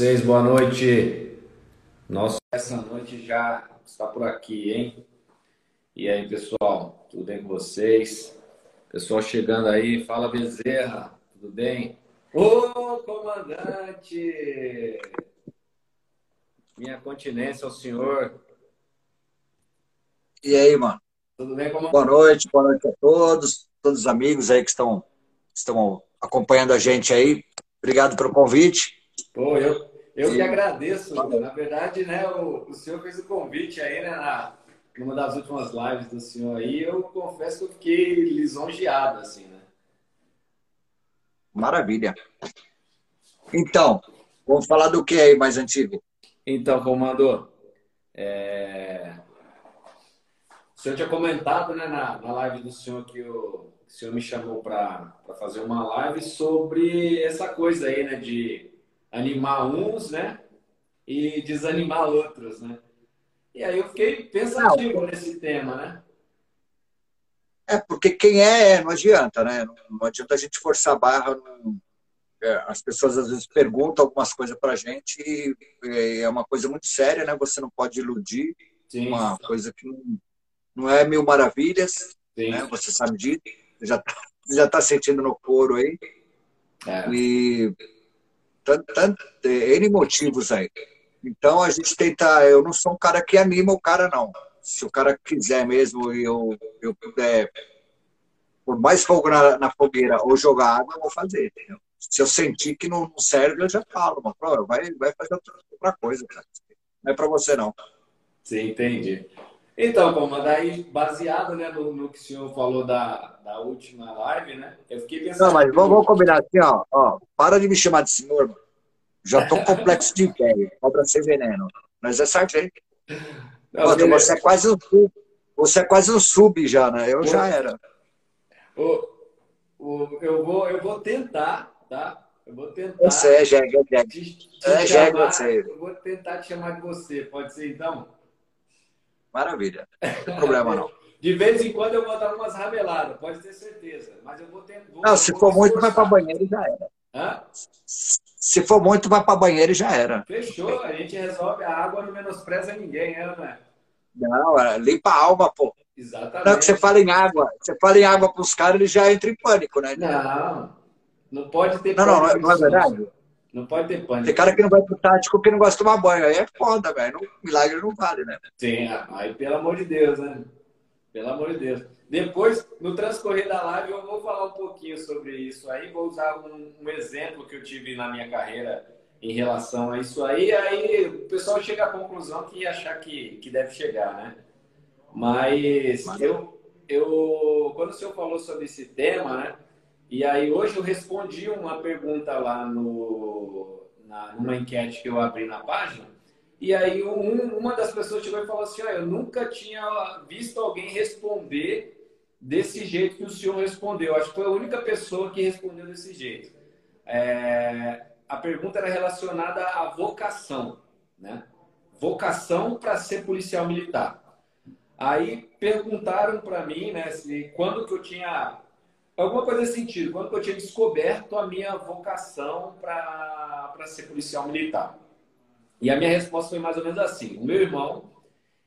vocês? Boa noite. Nossa, essa noite já está por aqui, hein? E aí, pessoal, tudo bem com vocês? Pessoal chegando aí, fala Bezerra, tudo bem? Ô, comandante! Minha continência ao senhor. E aí, mano? Tudo bem, comandante? Boa noite, boa noite a todos, todos os amigos aí que estão, estão acompanhando a gente aí. Obrigado pelo convite. Pô, eu, eu que agradeço. Na verdade, né, o, o senhor fez o convite aí, né, na, numa das últimas lives do senhor aí. Eu confesso que eu fiquei lisonjeado, assim, né? Maravilha. Então, vamos falar do que aí mais antigo? Então, comandor, é, o senhor tinha comentado, né, na, na live do senhor que o, o senhor me chamou para fazer uma live sobre essa coisa aí, né, de animar uns, né, e desanimar outros, né? E aí eu fiquei pensativo nesse tema, né? É, porque quem é, é, não adianta, né? Não, não adianta a gente forçar a barra. não- é, as pessoas às vezes perguntam algumas coisas pra gente e é, é uma coisa muito séria, né? Você não pode iludir Sim, uma coisa que não, não é mil maravilhas, sim. né? Você sabe disso, já tá, já tá sentindo no couro aí. É. E tanto, tanto, é, N motivos aí. Então a gente tenta. Eu não sou um cara que anima o cara, não. Se o cara quiser mesmo e eu, eu puder, por mais fogo na, na fogueira ou jogar água, eu vou fazer. entendeu? Se eu sentir que não serve, eu já falo, mas vai, vai fazer outra, coisa, cara. Não é pra você, não. Sim, entendi. Então, como daí, baseado né, no, no que o senhor falou da, da última live, né? Eu fiquei pensando. Não, mas vamos, vamos combinar assim, ó, ó. Para de me chamar de senhor, mano. Já tô complexo de velho. Cobra ser veneno. Mas é sargento. Pô, beleza. você é quase um sub. Você é quase um sub já, né? Eu já era. O- o- eu, vou, eu vou tentar, tá? Eu vou tentar. Você é jegue, é jegue. É, chamar, você. Eu vou tentar te chamar de você, pode ser então? Maravilha. Não tem problema, não. De vez em quando eu vou dar umas rabeladas, pode ter certeza. Mas eu vou tentar. Não, se for muito, vai pra banheiro e já era. Hã? Se for muito, vai pra banheiro e já era. Fechou, a gente resolve. A água não menospreza ninguém, é, não é? Não, é, limpa a alma, pô. Exatamente. Não, que você fala em água. Você fala em água pros caras, eles já entram em pânico, né? Não, não pode ter Não, não, não é, verdade? Não pode ter pânico. Tem cara que não vai pro tático que não gosta de tomar banho. Aí é foda, velho. Milagre não vale, né? Sim, aí pelo amor de Deus, né? Pelo amor de Deus. Depois, no transcorrer da live, eu vou falar um pouquinho sobre isso aí. Vou usar um, um exemplo que eu tive na minha carreira em relação a isso aí. Aí o pessoal chega à conclusão que achar que, que deve chegar, né? Mas eu, eu, quando o senhor falou sobre esse tema, né? E aí hoje eu respondi uma pergunta lá no, na numa enquete que eu abri na página. E aí um, uma das pessoas chegou e falou assim: ah, eu nunca tinha visto alguém responder desse jeito que o senhor respondeu. Acho que foi a única pessoa que respondeu desse jeito. É, a pergunta era relacionada à vocação, né? Vocação para ser policial militar. Aí perguntaram para mim, né, se quando que eu tinha alguma coisa nesse sentido, quando eu tinha descoberto a minha vocação para ser policial militar. E a minha resposta foi mais ou menos assim: o meu irmão,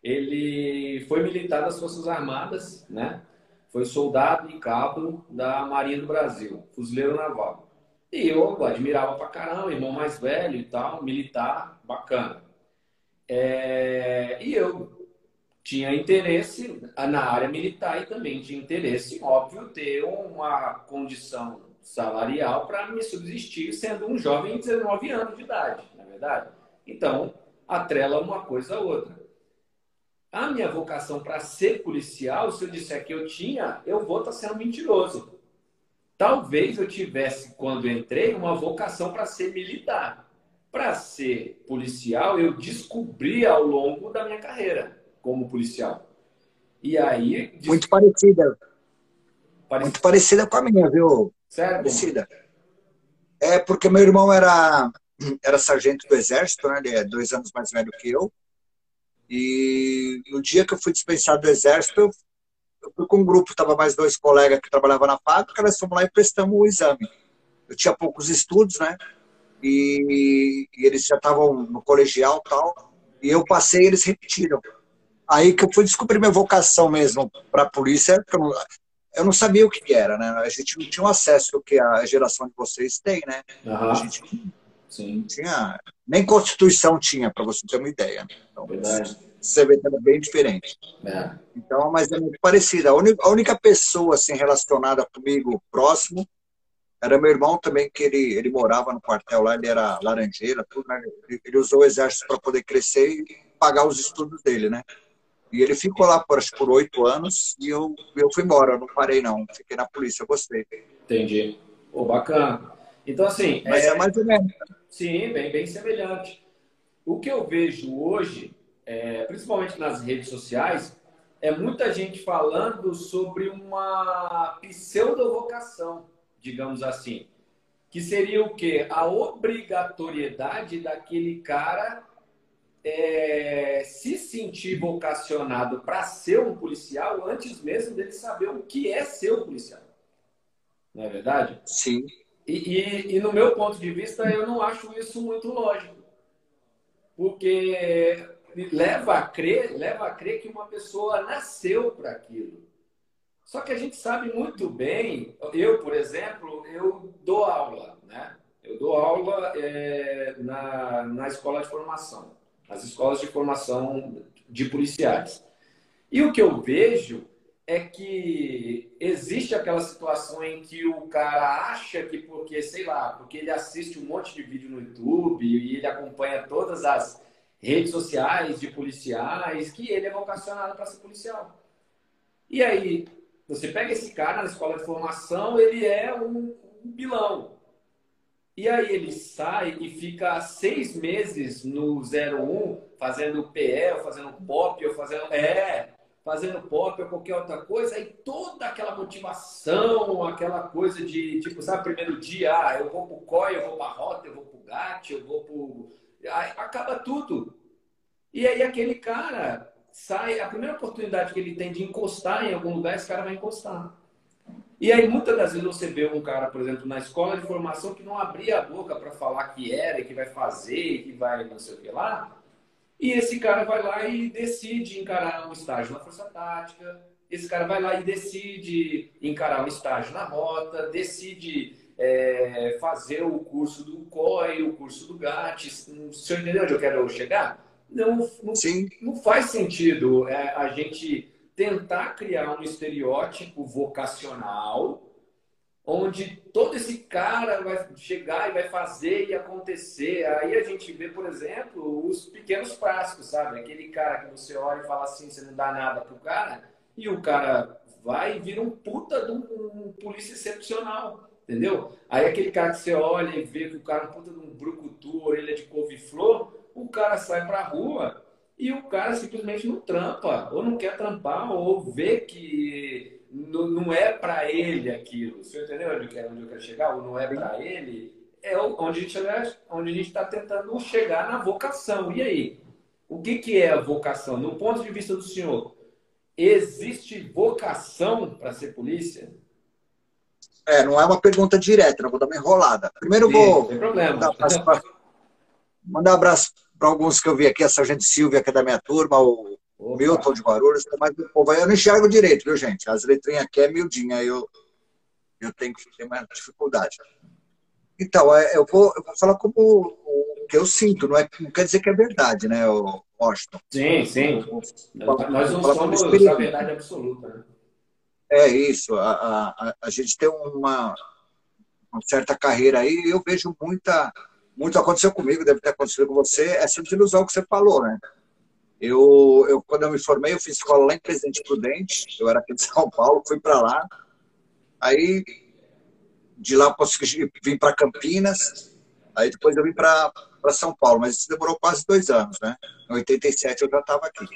ele foi militar das Forças Armadas, né? Foi soldado e cabo da Marinha do Brasil, fuzileiro naval. E eu admirava pra caramba, irmão mais velho e tal, militar, bacana. É... E eu tinha interesse na área militar e também tinha interesse, óbvio, ter uma condição salarial para me subsistir sendo um jovem de 19 anos de idade, na é verdade. Então, atrela uma coisa a outra. A minha vocação para ser policial, se eu disser que eu tinha, eu vou estar tá sendo mentiroso. Talvez eu tivesse, quando entrei, uma vocação para ser militar. Para ser policial, eu descobri ao longo da minha carreira como policial. E aí. Muito parecida. Muito parecida com a minha, viu? Sério? Parecida. É porque meu irmão era, era sargento do Exército, né? Ele é dois anos mais velho que eu. E no dia que eu fui dispensado do Exército, eu fui com um grupo, estava mais dois colegas que trabalhavam na fábrica, nós fomos lá e prestamos o exame. Eu tinha poucos estudos, né? E, e eles já estavam no colegial tal, e eu passei e eles repetiram. Aí que eu fui descobrir minha vocação mesmo para a polícia, eu não, eu não sabia o que era, né? A gente não tinha acesso ao que a geração de vocês tem, né? Uhum. A gente Sim. tinha, nem Constituição tinha, para você ter uma ideia. Então, Verdade você vê que é bem diferente. É. Então, mas é muito parecida. A única, a única pessoa assim relacionada comigo próximo era meu irmão também, que ele, ele morava no quartel lá, ele era laranjeira, tudo, né? ele, ele usou o exército para poder crescer e pagar os estudos dele, né? E ele ficou lá por por oito anos e eu, eu fui embora, eu não parei não, fiquei na polícia, eu gostei. Entendi. Pô, bacana. Então, assim... Mas é, é mais ou menos. Sim, bem, bem semelhante. O que eu vejo hoje é, principalmente nas redes sociais, é muita gente falando sobre uma pseudo-vocação, digamos assim. Que seria o quê? A obrigatoriedade daquele cara é, se sentir vocacionado para ser um policial antes mesmo dele saber o que é ser um policial. Não é verdade? Sim. E, e, e no meu ponto de vista, eu não acho isso muito lógico. Porque leva a crer, leva a crer que uma pessoa nasceu para aquilo. Só que a gente sabe muito bem, eu, por exemplo, eu dou aula, né? Eu dou aula é, na, na escola de formação, nas escolas de formação de policiais. E o que eu vejo é que existe aquela situação em que o cara acha que porque, sei lá, porque ele assiste um monte de vídeo no YouTube e ele acompanha todas as redes sociais de policiais, que ele é vocacionado para ser policial. E aí, você pega esse cara na escola de formação, ele é um, um pilão. E aí ele sai e fica seis meses no 01 fazendo PE, ou fazendo pop, ou fazendo. É, fazendo pop ou qualquer outra coisa, aí toda aquela motivação, aquela coisa de, tipo, sabe, primeiro dia, ah, eu vou pro COI, eu vou pra Rota, eu vou pro GAT, eu vou pro acaba tudo. E aí aquele cara sai, a primeira oportunidade que ele tem de encostar em algum lugar, esse cara vai encostar. E aí muitas das vezes você vê um cara, por exemplo, na escola de formação que não abria a boca para falar que era, que vai fazer, que vai não sei o que lá. E esse cara vai lá e decide encarar um estágio na Força Tática. Esse cara vai lá e decide encarar um estágio na Rota, decide é, fazer o curso do COI, o curso do GAT. O senhor entendeu onde eu quero chegar? Não, não, não faz sentido é, a gente tentar criar um estereótipo vocacional onde todo esse cara vai chegar e vai fazer e acontecer. Aí a gente vê, por exemplo, os pequenos frascos, sabe? Aquele cara que você olha e fala assim, você não dá nada pro cara, e o cara vai e vira um puta de um, um polícia excepcional. Entendeu? Aí aquele cara que você olha e vê que o cara é um puta de um brucutu, vida de couve-flor, o cara sai para a rua e o cara simplesmente não trampa, ou não quer trampar, ou vê que não é para ele aquilo. Você entendeu onde eu quero chegar? Ou não é para ele? É onde a gente onde está tentando chegar na vocação. E aí? O que, que é a vocação? No ponto de vista do senhor, existe vocação para ser polícia? É, não é uma pergunta direta, não vou dar uma enrolada. Primeiro Sim, vou mandar um abraço para um abraço para alguns que eu vi aqui, a Sargento Silvia, que é da minha turma, o Opa. Milton de Guarulhos, um povo. Eu não enxergo direito, viu, gente? As letrinhas aqui é miudinha, eu, eu tenho que ter mais dificuldade. Então, é, eu, vou, eu vou falar como o que eu sinto, não, é, não quer dizer que é verdade, né, Washington? Sim, sim. Nós não somos a verdade absoluta, né? É isso. A, a, a gente tem uma, uma certa carreira aí e eu vejo muita. Muito aconteceu comigo, deve ter acontecido com você, essa desilusão que você falou, né? Eu, eu, quando eu me formei, eu fiz escola lá em Presidente Prudente, eu era aqui de São Paulo, fui para lá. Aí, de lá, consegui vir para Campinas, aí depois eu vim para São Paulo, mas isso demorou quase dois anos, né? Em 87 eu já estava aqui.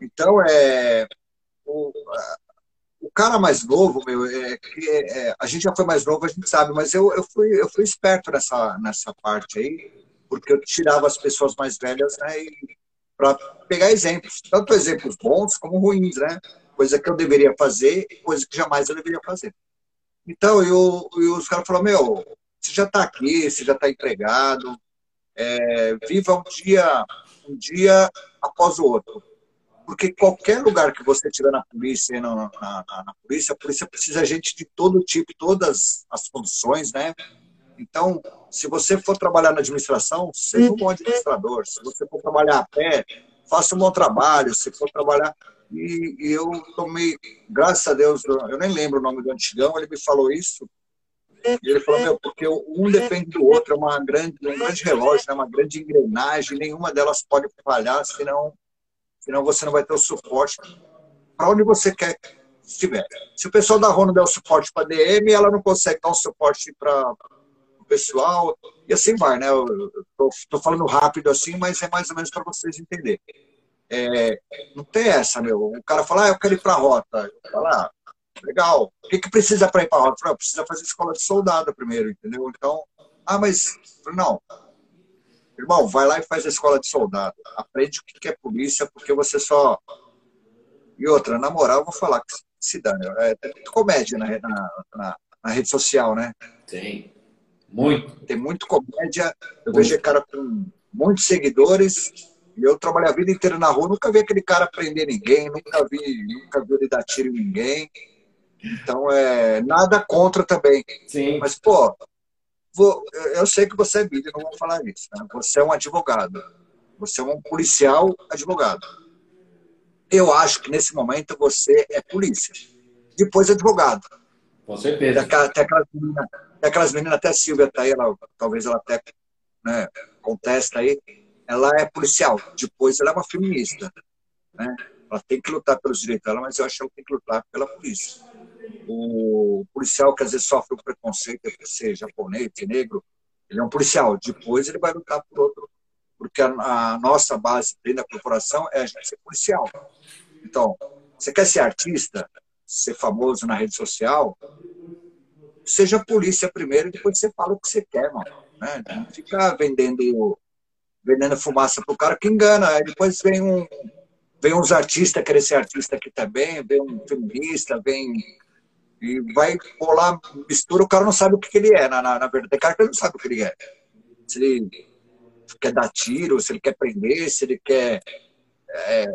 Então, é, o, o cara mais novo, meu, é, é, é, a gente já foi mais novo, a gente sabe, mas eu, eu, fui, eu fui esperto nessa, nessa parte aí, porque eu tirava as pessoas mais velhas né, para pegar exemplos, tanto exemplos bons como ruins, né? Coisa que eu deveria fazer coisa que jamais eu deveria fazer. Então, eu, eu os caras falaram, meu, você já está aqui, você já está empregado, é, viva um dia, um dia após o outro porque qualquer lugar que você tiver na polícia, na, na, na, polícia, a polícia precisa de gente de todo tipo, todas as condições, né? Então, se você for trabalhar na administração, seja um bom administrador. Se você for trabalhar a pé, faça um bom trabalho. Se for trabalhar... E, e eu tomei, graças a Deus, eu nem lembro o nome do antigão, ele me falou isso, e ele falou, meu, porque um depende do outro, é uma grande, um grande relógio, é né? uma grande engrenagem, nenhuma delas pode falhar, senão senão você não vai ter o suporte para onde você quer que estiver. Se o pessoal da RONO der o suporte para DM, ela não consegue dar um suporte para o pessoal, e assim vai, né? Estou falando rápido assim, mas é mais ou menos para vocês entenderem. É, não tem essa, meu. O cara fala, ah, eu quero ir para a rota. Eu falo, ah, legal. O que, que precisa para ir para a rota? Eu falo, precisa fazer escola de soldado primeiro, entendeu? Então, ah, mas não, Irmão, vai lá e faz a escola de soldado. Aprende o que é polícia, porque você só. E outra, na moral, eu vou falar que se dane. É, tem muito comédia na, na, na, na rede social, né? Tem. Muito. Tem muito comédia. Eu muito. vejo cara com muitos seguidores. E eu trabalhei a vida inteira na rua, nunca vi aquele cara prender ninguém, nunca vi, nunca vi ele dar tiro em ninguém. Então, é nada contra também. Sim. Mas, pô, vou, eu sei que você é bíblia, não vou falar isso. Né? Você é um advogado. Você é um policial advogado. Eu acho que nesse momento você é polícia. Depois advogado. Com certeza. Até aquelas meninas, aquelas meninas até a Silvia está aí, ela, talvez ela até né, contesta aí. Ela é policial. Depois ela é uma feminista. Né? Ela tem que lutar pelos direitos dela, mas eu acho que ela tem que lutar pela polícia o policial que às vezes sofre o preconceito por ser japonês, ser negro, ele é um policial. Depois ele vai lutar por outro, porque a, a nossa base dentro da corporação é a gente ser policial. Então, você quer ser artista, ser famoso na rede social, seja polícia primeiro e depois você fala o que você quer, mano. Né? Não fica vendendo, vendendo fumaça pro cara que engana. Aí depois vem um, vem uns artistas querer ser artista aqui também, vem um feminista, vem e vai rolar mistura, o cara não sabe o que, que ele é, na, na, na, verdade. Tem cara que ele não sabe o que ele é. Se ele quer dar tiro, se ele quer prender, se ele quer é,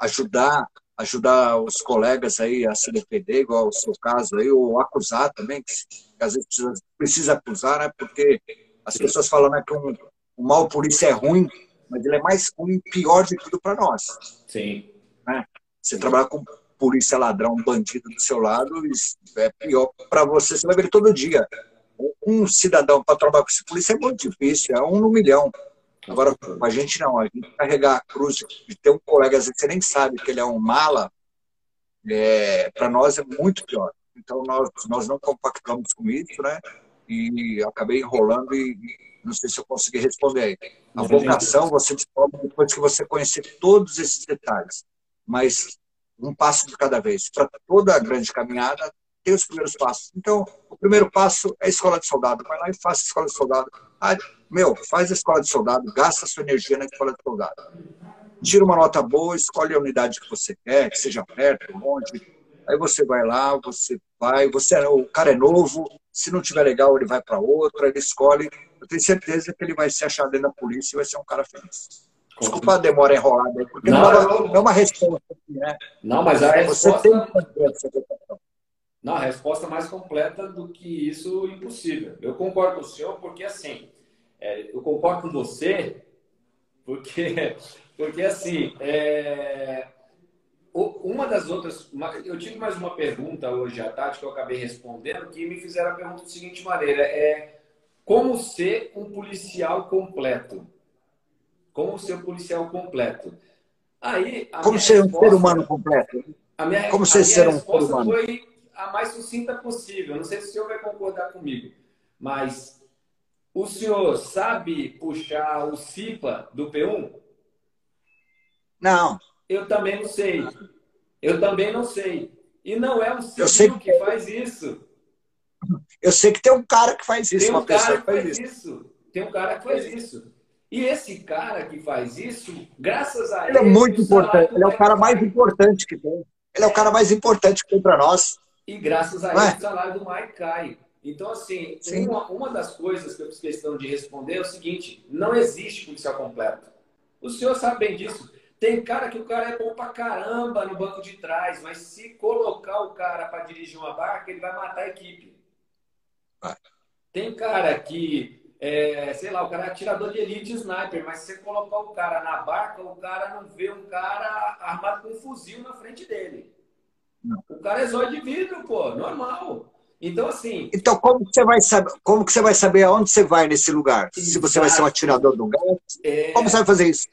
ajudar ajudar os colegas aí a se defender, igual o seu caso aí, ou acusar também, que, às vezes precisa, precisa, acusar, né? Porque as pessoas falam né, que um, um mau polícia é ruim, mas ele é mais ruim e pior de tudo para nós. Sim. Né? Você trabalhar com polícia ladrão, bandido do seu lado, é pior para você, você vai ver todo dia. Um cidadão para trabalhar com esse polícia é muito difícil, é um no milhão. Agora, a gente não, a gente carregar a cruz de ter um colega, às vezes você nem sabe que ele é um mala, é, para nós é muito pior. Então, nós, nós não compactamos com isso, né? e acabei enrolando e, não sei se eu consegui responder aí. A vocação você descobre depois que você conhecer todos esses detalhes, mas um passo de cada vez. Para toda a grande caminhada, tem os primeiros passos. Então, o primeiro passo é a escola de soldado. Vai lá e faça a escola de soldado. Ah, meu, faz a escola de soldado, gasta sua energia na escola de soldado. Tira uma nota boa, escolhe a unidade que você quer, que seja perto, longe. Aí você vai lá, você vai, você é, o cara é novo, se não tiver legal, ele vai para outra, ele escolhe. Eu tenho certeza que ele vai se achar dentro da polícia e vai ser um cara feliz. Desculpa a demora enrolada, porque não, não, não é uma resposta. Né? Não, mas a resposta... Você tem que não, a resposta mais completa do que isso, impossível. Eu concordo com o senhor, porque assim, é, eu concordo com você, porque, porque assim, é, uma das outras. Uma, eu tive mais uma pergunta hoje à tarde que eu acabei respondendo, que me fizeram a pergunta da seguinte maneira: é como ser um policial completo? Como ser um policial completo? Aí, como ser resposta, um ser humano completo? A minha, como a ser, minha ser um ser humano? foi a mais sucinta possível. Não sei se o senhor vai concordar comigo, mas o senhor sabe puxar o CIPA do P1? Não. Eu também não sei. Eu também não sei. E não é um civil que... que faz isso. Eu sei que tem um cara que faz isso. Tem um cara que faz isso. isso. Tem um cara que faz isso. E esse cara que faz isso, graças a ele. Ele é muito importante. Ele é o cara mais importante que tem. Ele é o cara mais importante que tem para nós. E graças a ele, o salário do Mike cai. Então, assim, uma, uma das coisas que eu fiz questão de responder é o seguinte: não existe policial completo. O senhor sabe bem disso. Tem cara que o cara é bom pra caramba no banco de trás, mas se colocar o cara para dirigir uma barca, ele vai matar a equipe. Tem cara que, é, sei lá, o cara é atirador de elite sniper, mas se você colocar o cara na barca, o cara não vê um cara armado com um fuzil na frente dele. Não. O cara é zóio de vidro, pô, normal. Então, assim. Então, como que você vai saber, como que você vai saber aonde você vai nesse lugar? Exato. Se você vai ser um atirador do gás, é... como você vai fazer isso?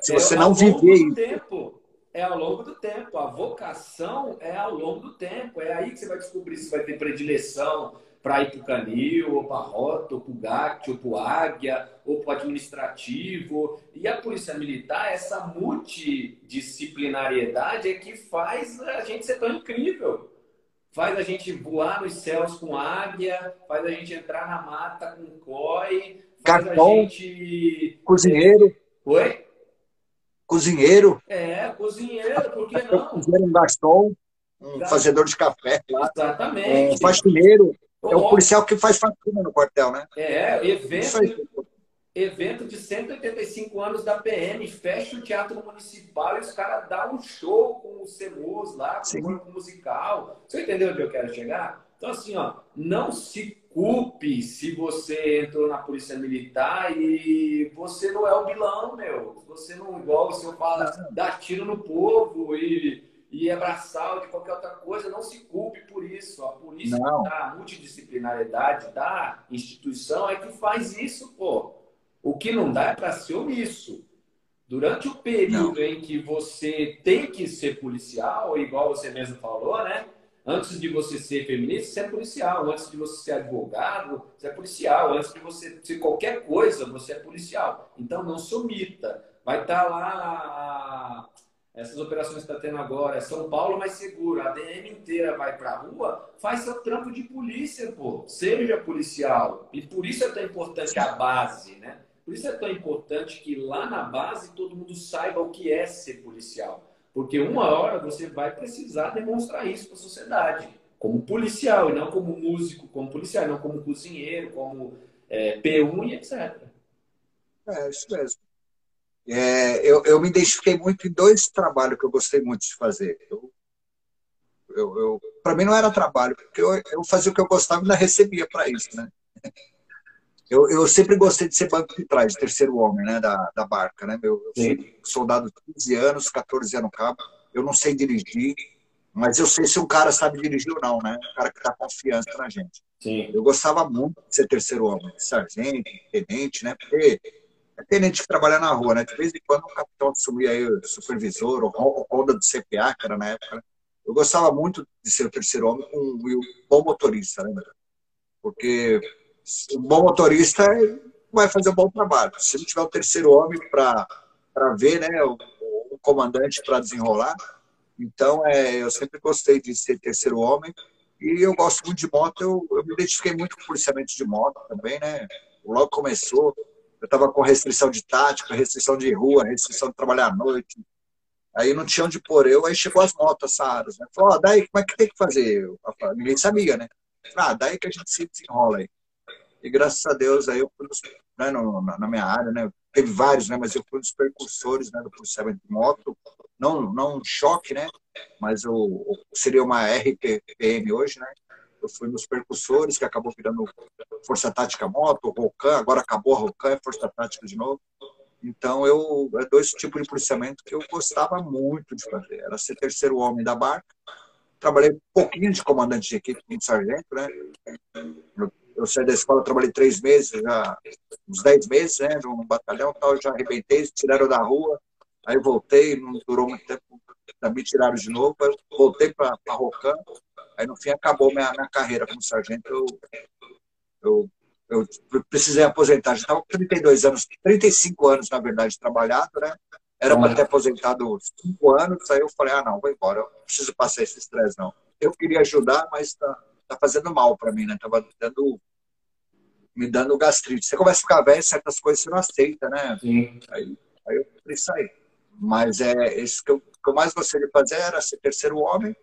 Se você é não viver isso. Tempo, é ao longo do tempo. A vocação é ao longo do tempo. É aí que você vai descobrir se vai ter predileção para ir para o canil, ou para a rota, ou para o GAT, ou para o águia, ou para o administrativo. E a polícia militar, essa multidisciplinariedade é que faz a gente ser tão incrível. Faz a gente voar nos céus com águia, faz a gente entrar na mata com COI, faz Cartão, a gente. Cozinheiro. Oi? cozinheiro. É, cozinheiro, por que não? Cozinheiro, um garçom, um fazedor de café. Exatamente. Um faxineiro. É o policial que faz faxina no quartel, né? É, evento, evento de 185 anos da PM, fecha o Teatro Municipal e os caras dão um show com o CEMUS lá, com o grupo musical. Você entendeu onde eu quero chegar? Então, assim, ó, não se culpe se você entrou na polícia militar e você não é o vilão, meu. Você não, igual o senhor fala, dá tiro no povo e, e abraçar de qualquer outra coisa, não se culpe por isso. A polícia não. da multidisciplinariedade da instituição é que faz isso, pô. O que não dá é para ser omisso. Durante o período não. em que você tem que ser policial, igual você mesmo falou, né? Antes de você ser feminista, você é policial. Antes de você ser advogado, você é policial. Antes de você ser qualquer coisa, você é policial. Então não se omita. Vai estar tá lá essas operações que está tendo agora, é São Paulo mais seguro, a DM inteira vai para a rua, faz seu trampo de polícia, pô. Seja policial. E por isso é tão importante a base, né? Por isso é tão importante que lá na base todo mundo saiba o que é ser policial. Porque uma hora você vai precisar demonstrar isso para a sociedade, como policial, e não como músico, como policial, não como cozinheiro, como é, P1 e etc. É, isso mesmo. É, eu, eu me identifiquei muito em dois trabalhos que eu gostei muito de fazer. Eu, eu, eu para mim não era trabalho, porque eu, eu fazia o que eu gostava e ainda recebia para isso, né? Eu, eu sempre gostei de ser banco de trás, terceiro homem, né, da, da barca, né? Eu, eu fui soldado de 15 anos, 14 anos cabo. Eu não sei dirigir, mas eu sei se um cara sabe dirigir ou não, né? Um cara que dá confiança na gente. Sim. Eu gostava muito de ser terceiro homem, sargento, tenente, né? Porque é tenente que trabalha na rua, né? De vez em quando o capitão assumia aí o supervisor, o ronda do CPA, que era na época. Né? Eu gostava muito de ser o terceiro homem com um bom motorista, né? Porque o bom motorista vai fazer um bom trabalho. Se não tiver o terceiro homem para ver, né, o, o comandante para desenrolar, então é, eu sempre gostei de ser terceiro homem e eu gosto muito de moto. Eu, eu me identifiquei muito com o policiamento de moto também, né? Logo começou, eu estava com restrição de tática, restrição de rua, restrição de trabalhar à noite. Aí não tinha onde pôr eu, aí chegou as motos Saaras, né? Falou, oh, daí como é que tem que fazer? Eu, ninguém sabia, né? Ah, daí que a gente se desenrola aí. E graças a Deus aí eu fui né, no, na, minha área, né? Teve vários, né? Mas eu fui um dos precursores né, do policiamento de moto. Não, não um choque, né? Mas o, seria uma RPM hoje, né? Eu fui nos percussores, que acabou virando Força Tática Moto, Rocan, agora acabou a Rocan, é Força Tática de novo. Então, eu, é dois tipos de policiamento que eu gostava muito de fazer. Era ser terceiro homem da barca. Trabalhei um pouquinho de comandante de equipe, de sargento, né? Eu eu saí da escola, trabalhei três meses, já, uns dez meses, né, no batalhão tal, já arrebentei, tiraram da rua, aí voltei, não durou muito tempo, também tiraram de novo, voltei para Rocan, aí no fim acabou minha, minha carreira como sargento, eu, eu, eu precisei aposentar, já estava com 32 anos, 35 anos, na verdade, trabalhado, né, era para ter aposentado cinco anos, aí eu falei, ah, não, vou embora, eu não preciso passar esse estresse, não. Eu queria ajudar, mas tá, tá fazendo mal para mim, né? Tava dando me dando gastrite. Você começa a ficar velho, certas coisas você não aceita, né? Sim. Aí, aí eu falei, sair. Mas é isso que eu, que eu mais gostei de fazer era ser terceiro homem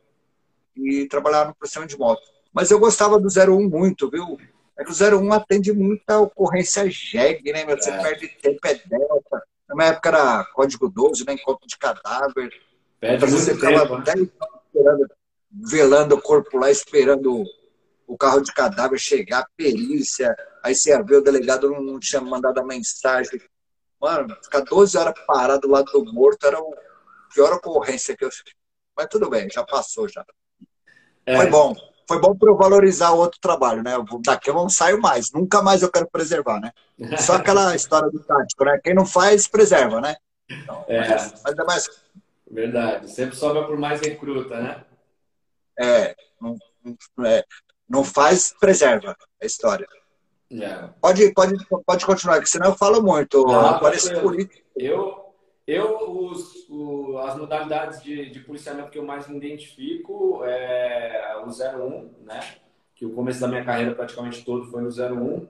e trabalhar no processamento de moto. Mas eu gostava do 01 muito, viu? É que o 01 atende muita ocorrência jegue, né? Meu? Você é. perde tempo, é delta. Na minha época era código 12, né? Encontro de cadáver. Perde então, você ficava 10 né? esperando, velando o corpo lá, esperando o carro de cadáver chegar, a perícia, aí você ia ver o delegado não, tinha mandado a mensagem. Mano, ficar 12 horas parado do lado do morto era a pior ocorrência que eu. Mas tudo bem, já passou já. É. Foi bom. Foi bom para eu valorizar o outro trabalho, né? Daqui eu não saio mais. Nunca mais eu quero preservar, né? Só aquela história do tático, né? Quem não faz, preserva, né? Então, é. Mas, mas é mais. Verdade. Sempre sobra por mais recruta, né? É. Não, é não faz, preserva a história. É. Pode, pode, pode continuar, que senão eu falo muito. Parece político. Eu, eu os, o, as modalidades de, de policiamento que eu mais me identifico é o 01, né? Que o começo da minha carreira praticamente todo foi no 01.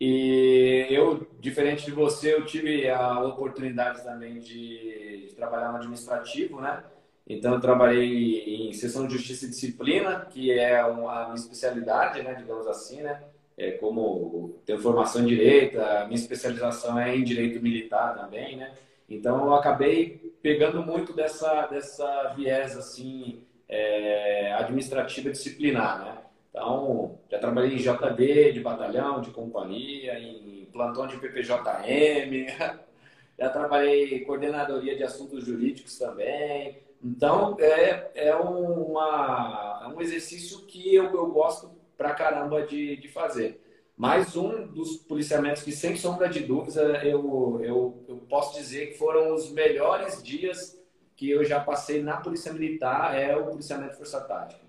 E eu, diferente de você, eu tive a oportunidade também de, de trabalhar no administrativo, né? Então, eu trabalhei em sessão de justiça e disciplina, que é uma, a minha especialidade, né, digamos assim, né? É como tenho formação em direito, a minha especialização é em direito militar também, né? Então, eu acabei pegando muito dessa, dessa viés, assim, é, administrativa disciplinar, né? Então, já trabalhei em JB, de batalhão, de companhia, em plantão de PPJM, já trabalhei em coordenadoria de assuntos jurídicos também, então, é, é, uma, é um exercício que eu, eu gosto pra caramba de, de fazer. Mais um dos policiamentos que, sem sombra de dúvida, eu, eu, eu posso dizer que foram os melhores dias que eu já passei na Polícia Militar, é o policiamento Força Tática.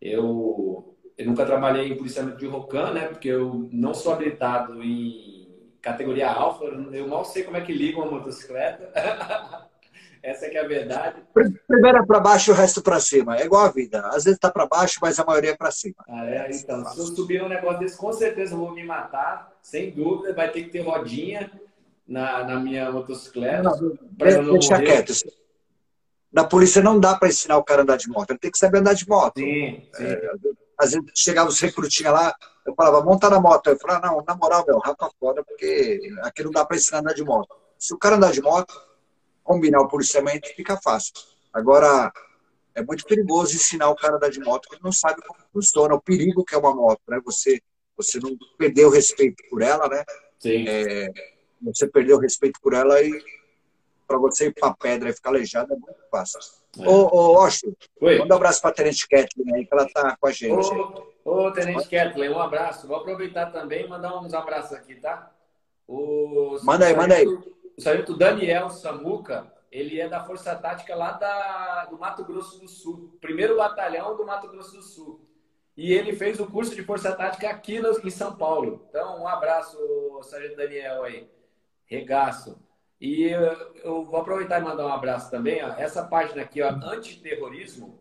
Eu, eu nunca trabalhei em policiamento de ROCAN, né? Porque eu não sou habilitado em categoria alfa, eu mal sei como é que liga uma motocicleta. Essa é que é a verdade. Primeiro é para baixo, o resto para cima. É igual a vida. Às vezes está para baixo, mas a maioria é para cima. Ah, é? Então, se eu subir um negócio desse, com certeza eu vou me matar. Sem dúvida, vai ter que ter rodinha na, na minha motocicleta. Não, não deixa morrer. quieto. Na polícia não dá para ensinar o cara a andar de moto. Ele tem que saber andar de moto. Sim, sim. É, às vezes chegava os recrutinhos lá, eu falava, monta na moto. Eu falava, não, na moral, meu, rapa fora, porque aqui não dá para ensinar a andar de moto. Se o cara andar de moto, combinar o policiamento fica fácil. Agora, é muito perigoso ensinar o cara a dar de moto que ele não sabe como funciona, o perigo que é uma moto, né? Você, você não perder o respeito por ela, né? Sim. É, você perder o respeito por ela e para você ir para pedra e ficar aleijado é muito fácil. É. Ô, ô manda um abraço para a Tenente Kathleen aí, que ela tá com a gente. Ô, ô Tenente Kathleen, um abraço. Vou aproveitar também e mandar uns abraços aqui, tá? O, manda aí, manda aí o sargento Daniel Samuca, ele é da Força Tática lá da, do Mato Grosso do Sul, primeiro batalhão do Mato Grosso do Sul. e ele fez o curso de Força Tática aqui em São Paulo. Então, um abraço, Sargento Daniel aí. Regaço. E eu vou aproveitar e mandar um abraço também. Ó. Essa página aqui, ó, Antiterrorismo,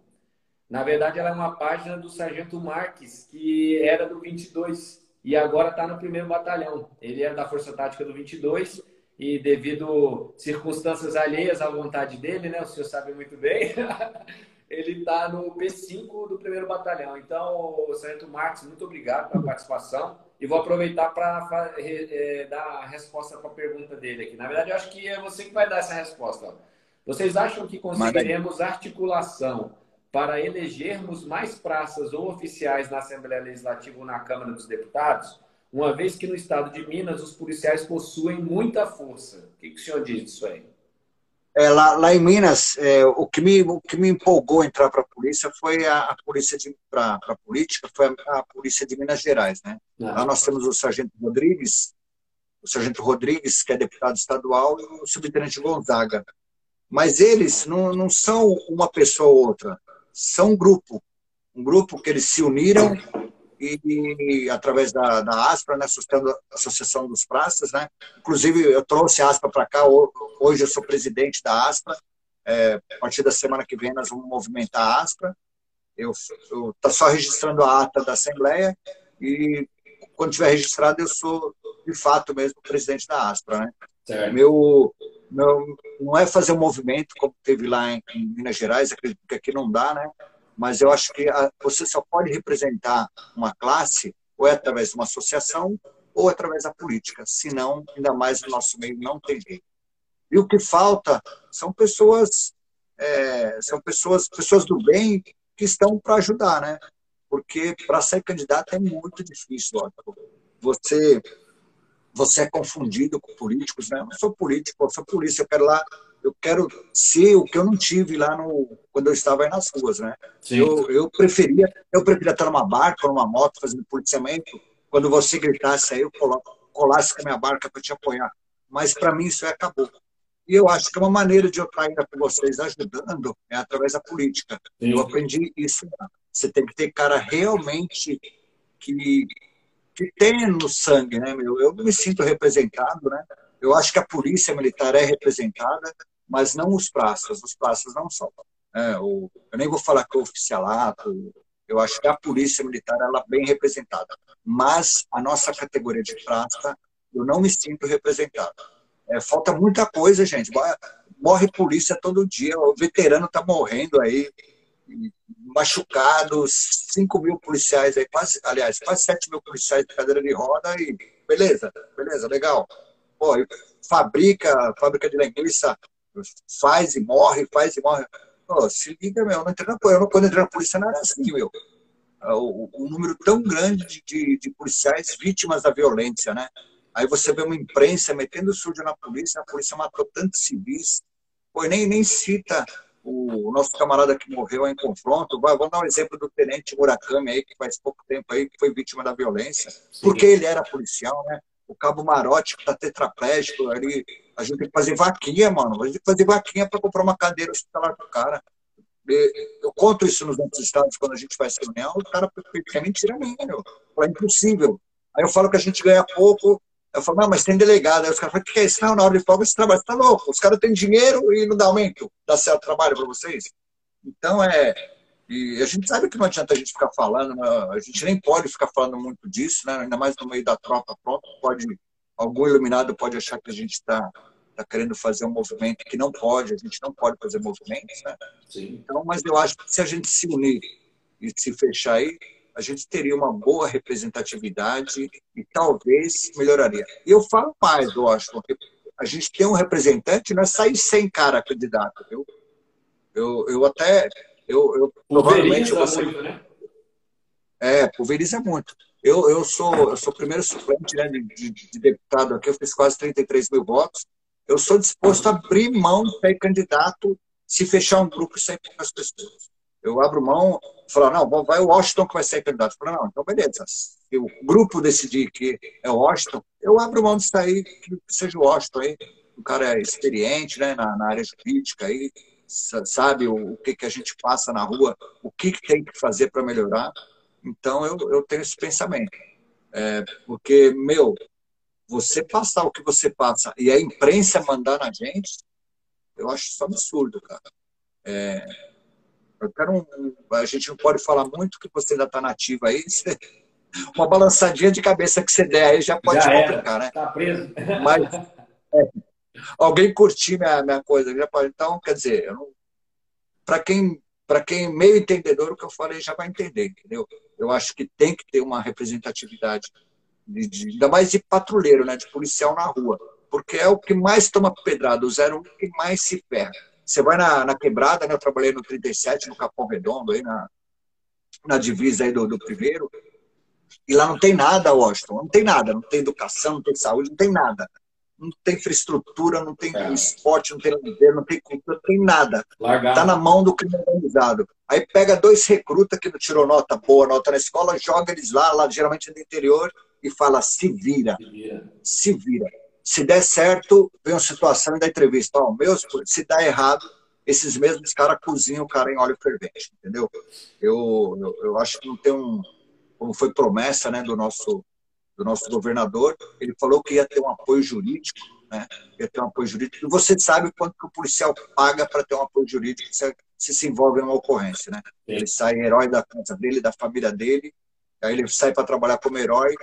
na verdade, ela é uma página do Sargento Marques, que era do 22 e agora está no primeiro batalhão. Ele é da Força Tática do 22 e devido circunstâncias alheias à vontade dele, né? O senhor sabe muito bem. ele está no P5 do primeiro batalhão. Então, Sargento Marques, muito obrigado pela participação. E vou aproveitar para é, dar a resposta para a pergunta dele aqui. Na verdade, eu acho que é você que vai dar essa resposta. Vocês acham que conseguiremos articulação para elegermos mais praças ou oficiais na Assembleia Legislativa ou na Câmara dos Deputados? Uma vez que no estado de Minas os policiais possuem muita força. O que, que o senhor diz disso aí? É, lá, lá, em Minas, é, o, que me, o que me empolgou entrar para a polícia foi a, a polícia para a política, foi a, a, polícia de Minas Gerais, né? Ah. Lá nós temos o sargento Rodrigues, o sargento Rodrigues, que é deputado estadual, e o subtenente Gonzaga. Mas eles não, não são uma pessoa ou outra, são um grupo. Um grupo que eles se uniram e, através da, da ASPRA, né, sustentando a Associação dos Praças, né? Inclusive, eu trouxe a ASPRA para cá, hoje eu sou presidente da ASPRA, é, a partir da semana que vem nós vamos movimentar a ASPRA, eu estou só registrando a ata da Assembleia e quando tiver registrado eu sou, de fato mesmo, presidente da ASPRA, né? Meu, meu, não é fazer um movimento como teve lá em, em Minas Gerais, acredito que aqui não dá, né? Mas eu acho que você só pode representar uma classe ou é através de uma associação ou através da política, senão, ainda mais no nosso meio, não tem jeito. E o que falta são pessoas, é, são pessoas, pessoas do bem que estão para ajudar, né? Porque para ser candidato é muito difícil. Ó. Você, você é confundido com políticos, né? Eu não sou político, eu sou polícia, eu quero lá eu quero ser o que eu não tive lá no quando eu estava aí nas ruas, né? Eu, eu preferia eu preferia estar numa barca, numa moto fazendo policiamento. Quando você gritasse aí, eu colasse com a minha barca para te apoiar. Mas para mim isso aí acabou. E eu acho que é uma maneira de eu estar ainda com vocês ajudando é através da política. Sim. Eu aprendi isso. Você tem que ter cara realmente que que tem no sangue, né, meu? Eu me sinto representado, né? Eu acho que a polícia militar é representada, mas não os praças. Os praças não são. É, o, eu nem vou falar que é oficialato, eu acho que a polícia militar ela é bem representada. Mas a nossa categoria de praça, eu não me sinto representado. É, falta muita coisa, gente. Morre polícia todo dia, o veterano está morrendo aí, machucados, 5 mil policiais aí, quase, aliás, quase 7 mil policiais de cadeira de roda e beleza, beleza, legal. Pô, fabrica, fábrica de linguiça, faz e morre, faz e morre. Se liga, meu, não entrei na, eu não, quando entrei na polícia não era assim, meu. É, o, o número tão grande de, de, de, policiais vítimas da violência, né? Aí você vê uma imprensa metendo sujo na polícia, a polícia matou tantos civis, pô, nem, nem cita o, o nosso camarada que morreu em confronto. Vamos dar um exemplo do tenente Murakami aí, que faz pouco tempo aí, que foi vítima da violência, Sim. porque ele era policial, né? O Cabo Marote, que tá tetraplégico ali, a gente tem que fazer vaquinha, mano. A gente tem que fazer vaquinha para comprar uma cadeira hospitalar pro cara. Eu conto isso nos outros estados quando a gente faz reunião, o cara é mentira minha, meu. É impossível. Aí eu falo que a gente ganha pouco, eu falo, não, mas tem delegado. Aí os caras falam, o que é isso? Não, na hora de folga esse trabalho. Você tá louco? Os caras têm dinheiro e não dá aumento, dá certo trabalho para vocês. Então é. E a gente sabe que não adianta a gente ficar falando, né? a gente nem pode ficar falando muito disso, né? ainda mais no meio da tropa, pronto, pode, algum iluminado pode achar que a gente está está querendo fazer um movimento que não pode, a gente não pode fazer movimentos, né? Sim. Então, mas eu acho que se a gente se unir e se fechar aí, a gente teria uma boa representatividade e talvez melhoraria. E eu falo mais, eu acho, porque a gente tem um representante, não é sair sem cara candidato, viu? Eu, eu até, eu, eu provavelmente você... muito, né? É, pulveriza muito. Eu, eu, sou, eu sou o primeiro suplente né, de, de, de, deputado aqui, eu fiz quase 33 mil votos eu sou disposto a abrir mão de ser candidato se fechar um grupo sem poucas pessoas. Eu abro mão, falar, não, vai o Washington que vai ser candidato. Falo, não, então beleza. Se o grupo decidir que é o Washington, eu abro mão de sair que seja o Washington aí. O cara é experiente né, na, na área jurídica aí, sabe o, o, que, que a gente passa na rua, o que, que tem que fazer para melhorar. Então eu, eu tenho esse pensamento. É, porque, meu, você passar o que você passa e a imprensa mandar na gente, eu acho isso absurdo, cara. É, eu quero um, a gente não pode falar muito que você ainda está nativa aí. Você, uma balançadinha de cabeça que você der aí já pode já complicar, né? Tá preso. Mas é, alguém curtir minha, minha coisa, já pode. Então, quer dizer, para quem para quem meio entendedor o que eu falei já vai entender, entendeu? Eu acho que tem que ter uma representatividade de, de, ainda mais de patrulheiro, né, de policial na rua, porque é o que mais toma pedrada, o 01 que mais se ferra. Você vai na, na quebrada, né, eu trabalhei no 37, no Capão Redondo, aí na, na divisa aí do, do primeiro, e lá não tem nada, Washington, não tem nada, não tem educação, não tem saúde, não tem nada não tem infraestrutura, não tem é. esporte, não tem lazer, não tem cultura, não tem nada. Está na mão do crime organizado. Aí pega dois recrutas que não tirou nota boa, nota na escola, joga eles lá, lá geralmente no interior, e fala: se vira. Se vira. Se vira. Se der certo, vem uma situação dá entrevista. Ó, meus, se der errado, esses mesmos caras cozinham o cara em óleo fervente, entendeu? Eu, eu, eu acho que não tem um. Como foi promessa né, do nosso do nosso governador, ele falou que ia ter um apoio jurídico, né? Ia ter um apoio jurídico. E você sabe quanto que o policial paga para ter um apoio jurídico se, se se envolve numa ocorrência, né? Ele sai herói da casa dele, da família dele, aí ele sai para trabalhar como herói.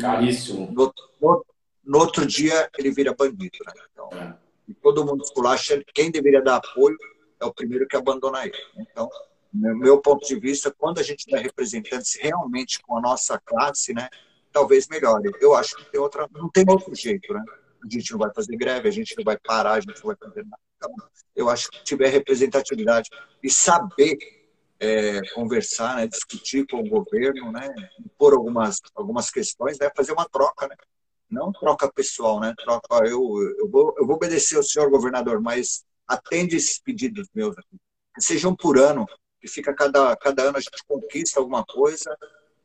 Caríssimo. No, no, no, outro dia ele vira bandido, né? Então, é. e todo mundo esculacha, quem deveria dar apoio é o primeiro que abandona ele. Então, no meu ponto de vista, quando a gente está representantes realmente com a nossa classe, né? talvez melhore. Eu acho que tem outra, não tem outro jeito, né? A gente não vai fazer greve, a gente não vai parar, a gente não vai fazer nada. Então, eu acho que tiver representatividade e saber é, conversar, né, discutir com o governo, né, por algumas algumas questões, né, fazer uma troca, né? Não troca pessoal, né? Troca, eu, eu, vou, eu vou obedecer ao senhor governador, mas atende esses pedidos meus aqui. Que sejam por ano, que fica cada, cada ano a gente conquista alguma coisa,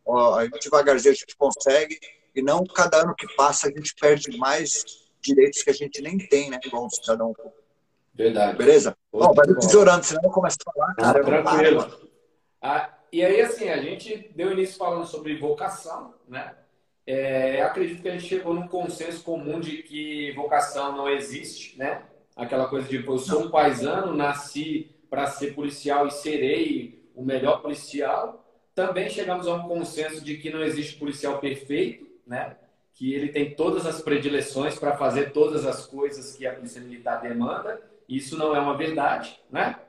ó, devagarzinho a gente consegue, e não cada ano que passa a gente perde mais direitos que a gente nem tem, né? Igual um cidadão. Verdade. Beleza? Ó, vai tesourando, senão eu começo a falar, cara. Ah, tranquilo. Ah, e aí, assim, a gente deu início falando sobre vocação, né? É, acredito que a gente chegou num consenso comum de que vocação não existe, né? Aquela coisa de eu sou um paisano, nasci para ser policial e serei o melhor policial. Também chegamos a um consenso de que não existe policial perfeito, né? que ele tem todas as predileções para fazer todas as coisas que a polícia militar demanda. Isso não é uma verdade, né?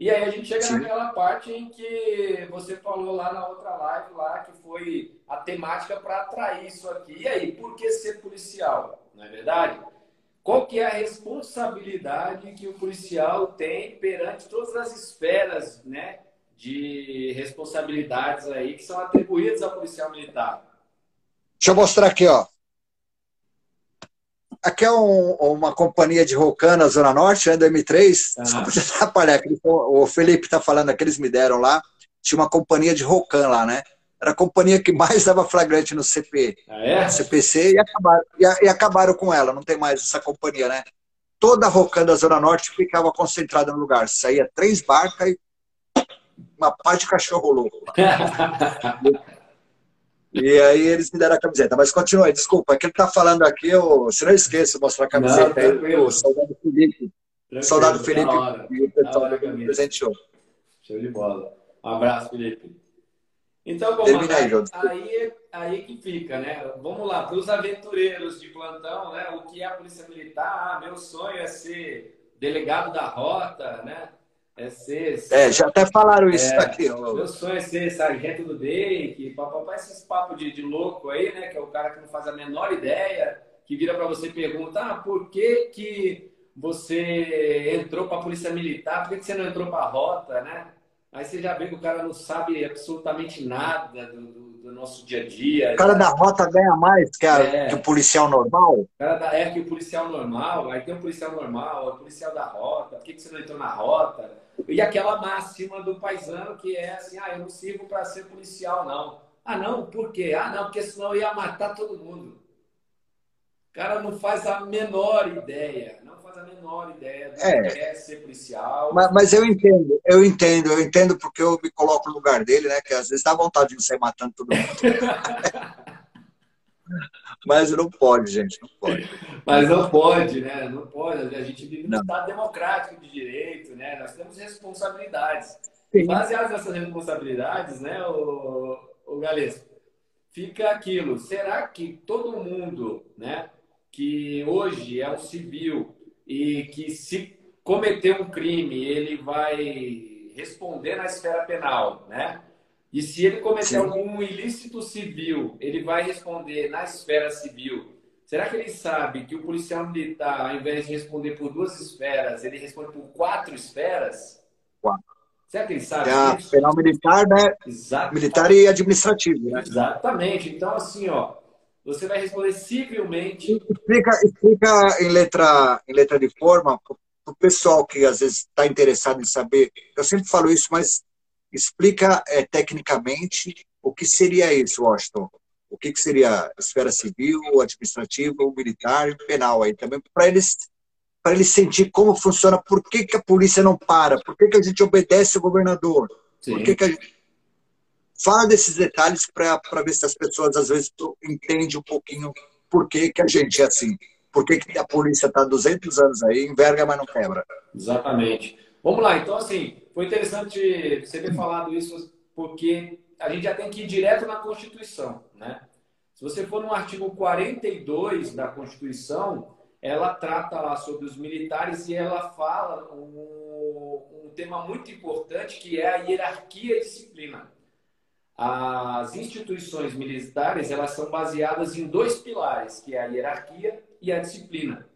E aí a gente chega Sim. naquela parte em que você falou lá na outra live lá que foi a temática para atrair isso aqui. E aí, por que ser policial? Não é verdade? Qual que é a responsabilidade que o policial tem perante todas as esferas, né, de responsabilidades aí que são atribuídas ao policial militar. Deixa eu mostrar aqui, ó. Aqui é um, uma companhia de Rocan na Zona Norte, né, do M3. Ah. Desculpa te atrapalhar, o Felipe está falando que eles me deram lá. Tinha uma companhia de Rocan lá, né? Era a companhia que mais dava flagrante no CP, ah, é? CPC e acabaram, e, e, acabaram com ela, não tem mais essa companhia, né? Toda a Rocan da Zona Norte ficava concentrada no lugar. Saía três barcas e uma pá de cachorro louco. e aí eles me deram a camiseta. Mas continua aí, desculpa. Aquele que tá falando aqui, eu, se não esqueço, mostrar a camiseta não, aí, o soldado Felipe. Tranquilo, soldado Felipe e o pessoal presenteou. Show de bola. Um abraço, Felipe. Então, bom, Termina aí, aí, aí que fica, né? Vamos lá, para os aventureiros de plantão, né? O que é a Polícia Militar? Ah, meu sonho é ser delegado da rota, né? É ser. É, já até falaram isso é, aqui. Ó. Meu sonho é ser sargento do DEIC, papapá, esses papos de, de louco aí, né? Que é o cara que não faz a menor ideia, que vira para você e pergunta: ah, por que, que você entrou para a Polícia Militar? Por que, que você não entrou para a rota, né? Aí você já vê que o cara não sabe absolutamente nada do nosso dia a dia. O cara da rota ganha mais que, a, é. que o policial normal? O cara da, é que o policial normal, aí tem o policial normal, o policial da rota, por que, que você não entrou na rota? E aquela máxima do paisano que é assim, ah, eu não sirvo para ser policial, não. Ah, não? Por quê? Ah, não, porque senão eu ia matar todo mundo. O cara não faz a menor ideia, faz a menor ideia do é. que é ser policial. Mas, mas, eu entendo, eu entendo, eu entendo porque eu me coloco no lugar dele, né? Que às vezes dá vontade de sair matando todo mundo. Mas não pode, gente, não pode. Mas não pode, né? Não pode. A gente vive num Estado democrático de direito, né? Nós temos responsabilidades. Sim. Baseadas nessas responsabilidades, né, o, o Galesco, fica aquilo. Será que todo mundo, né, que hoje é um civil e que se cometer um crime, ele vai responder na esfera penal, né? E se ele cometer Sim. algum ilícito civil, ele vai responder na esfera civil. Será que ele sabe que o policial militar, ao invés de responder por duas esferas, ele responde por quatro esferas? Quatro. Será que ele sabe? É penal militar, né? Exatamente. Militar e administrativo, né? Exatamente. Então, assim, ó, você vai responder civilmente. Explica, explica em, letra, em letra de forma para o pessoal que às vezes está interessado em saber. Eu sempre falo isso, mas Explica é, tecnicamente o que seria isso, Washington. O que, que seria esfera civil, administrativa, militar e penal aí também, para eles para eles sentir como funciona, por que, que a polícia não para, por que, que a gente obedece o governador, Sim. por que, que a gente... Fala desses detalhes para ver se as pessoas às vezes entendem um pouquinho por que, que a gente é assim. Por que, que a polícia está 200 anos aí, enverga, mas não quebra. Exatamente. Vamos lá, então assim, foi interessante você ter falado isso, porque a gente já tem que ir direto na Constituição, né? Se você for no artigo 42 da Constituição, ela trata lá sobre os militares e ela fala um, um tema muito importante que é a hierarquia e disciplina. As instituições militares elas são baseadas em dois pilares, que é a hierarquia e a disciplina.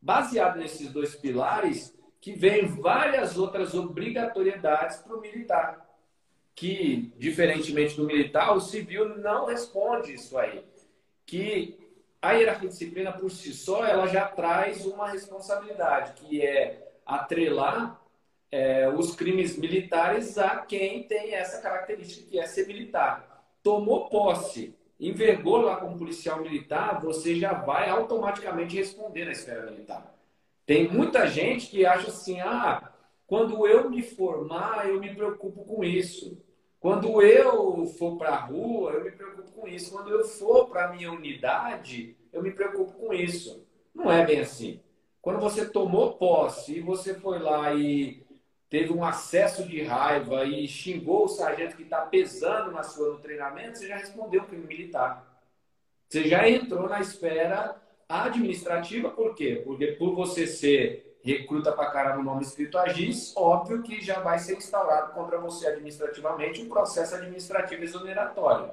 Baseado nesses dois pilares, que vem várias outras obrigatoriedades para o militar, que, diferentemente do militar, o civil não responde isso aí. Que a hierarquia disciplina, por si só, ela já traz uma responsabilidade, que é atrelar é, os crimes militares a quem tem essa característica, que é ser militar. Tomou posse, envergou lá como policial militar, você já vai automaticamente responder na esfera militar. Tem muita gente que acha assim: ah, quando eu me formar, eu me preocupo com isso. Quando eu for para a rua, eu me preocupo com isso. Quando eu for para a minha unidade, eu me preocupo com isso. Não é bem assim. Quando você tomou posse e você foi lá e teve um acesso de raiva e xingou o sargento que está pesando na sua no treinamento, você já respondeu um crime militar. Você já entrou na esfera administrativa, por quê? Porque por você ser recruta para cara no nome escrito AGIS, óbvio que já vai ser instaurado contra você administrativamente um processo administrativo exoneratório,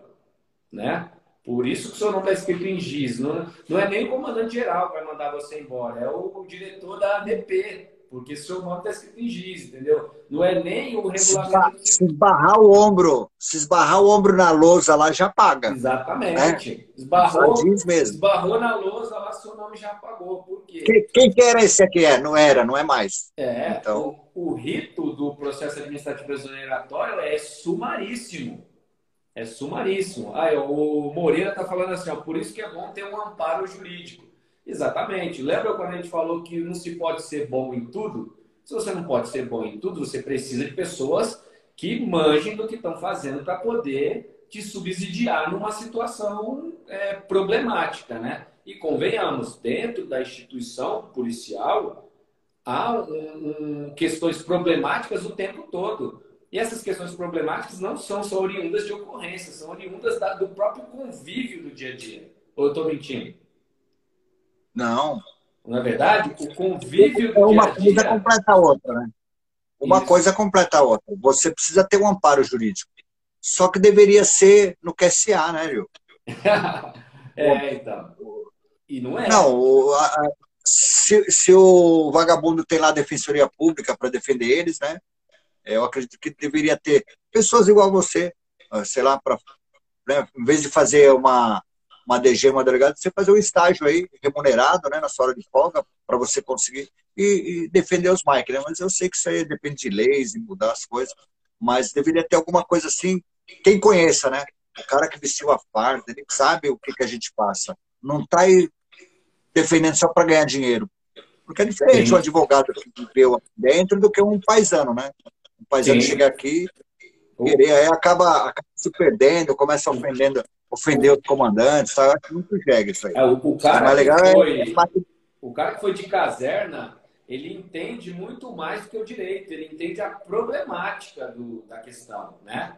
né? Por isso que o seu nome está escrito em GIS. Não, não é nem o comandante geral que vai mandar você embora, é o, o diretor da ADP, porque seu nome está escrito em giz, entendeu? Não é nem o regulamento. Se, esbarrar o ombro, se esbarrar o ombro na lousa lá, já paga. Exatamente. Né? Esbarrou, mesmo. esbarrou na lousa lá, seu nome já pagou. Por quê? Quem, quem que era esse aqui? É? Não era, não é mais. É, então... o, o rito do processo administrativo exoneratório é sumaríssimo. É sumaríssimo. Ah, o Moreira está falando assim, ó, por isso que é bom ter um amparo jurídico. Exatamente. Lembra quando a gente falou que não se pode ser bom em tudo? Se você não pode ser bom em tudo, você precisa de pessoas que manjem do que estão fazendo para poder te subsidiar numa situação é, problemática, né? E convenhamos, dentro da instituição policial há um, um, questões problemáticas o tempo todo. E essas questões problemáticas não são só oriundas de ocorrências, são oriundas da, do próprio convívio do dia a dia. Ou eu estou mentindo? Não. Não é verdade? O convívio. É uma dia coisa completa a outra, né? Uma Isso. coisa completa a outra. Você precisa ter um amparo jurídico. Só que deveria ser no QSA, né, viu? é, então. E não é. Não, a, a, se, se, o vagabundo tem lá a defensoria pública para defender eles, né? Eu acredito que deveria ter pessoas igual você, sei lá, para né, em vez de fazer uma uma DG, uma delegada, você fazer um estágio aí, remunerado, né, na sua hora de folga, para você conseguir e, e, defender os Mike, né? Mas eu sei que isso aí depende de leis e mudar as coisas, mas deveria ter alguma coisa assim, quem conheça, né? O cara que vestiu a farda, ele sabe o que, que a gente passa. Não tá aí defendendo só para ganhar dinheiro. Porque é diferente Sim. um advogado que viveu aqui dentro do que um paisano, né? Um paisano Sim. chega aqui, querer, aí acaba, acaba, se perdendo, começa ofendendo, ofender os comandantes, tá? Eu acho muito jegue isso aí. É, o, o, cara legal é foi, é... o cara que foi de caserna, ele entende muito mais do que o direito, ele entende a problemática do, da questão, né?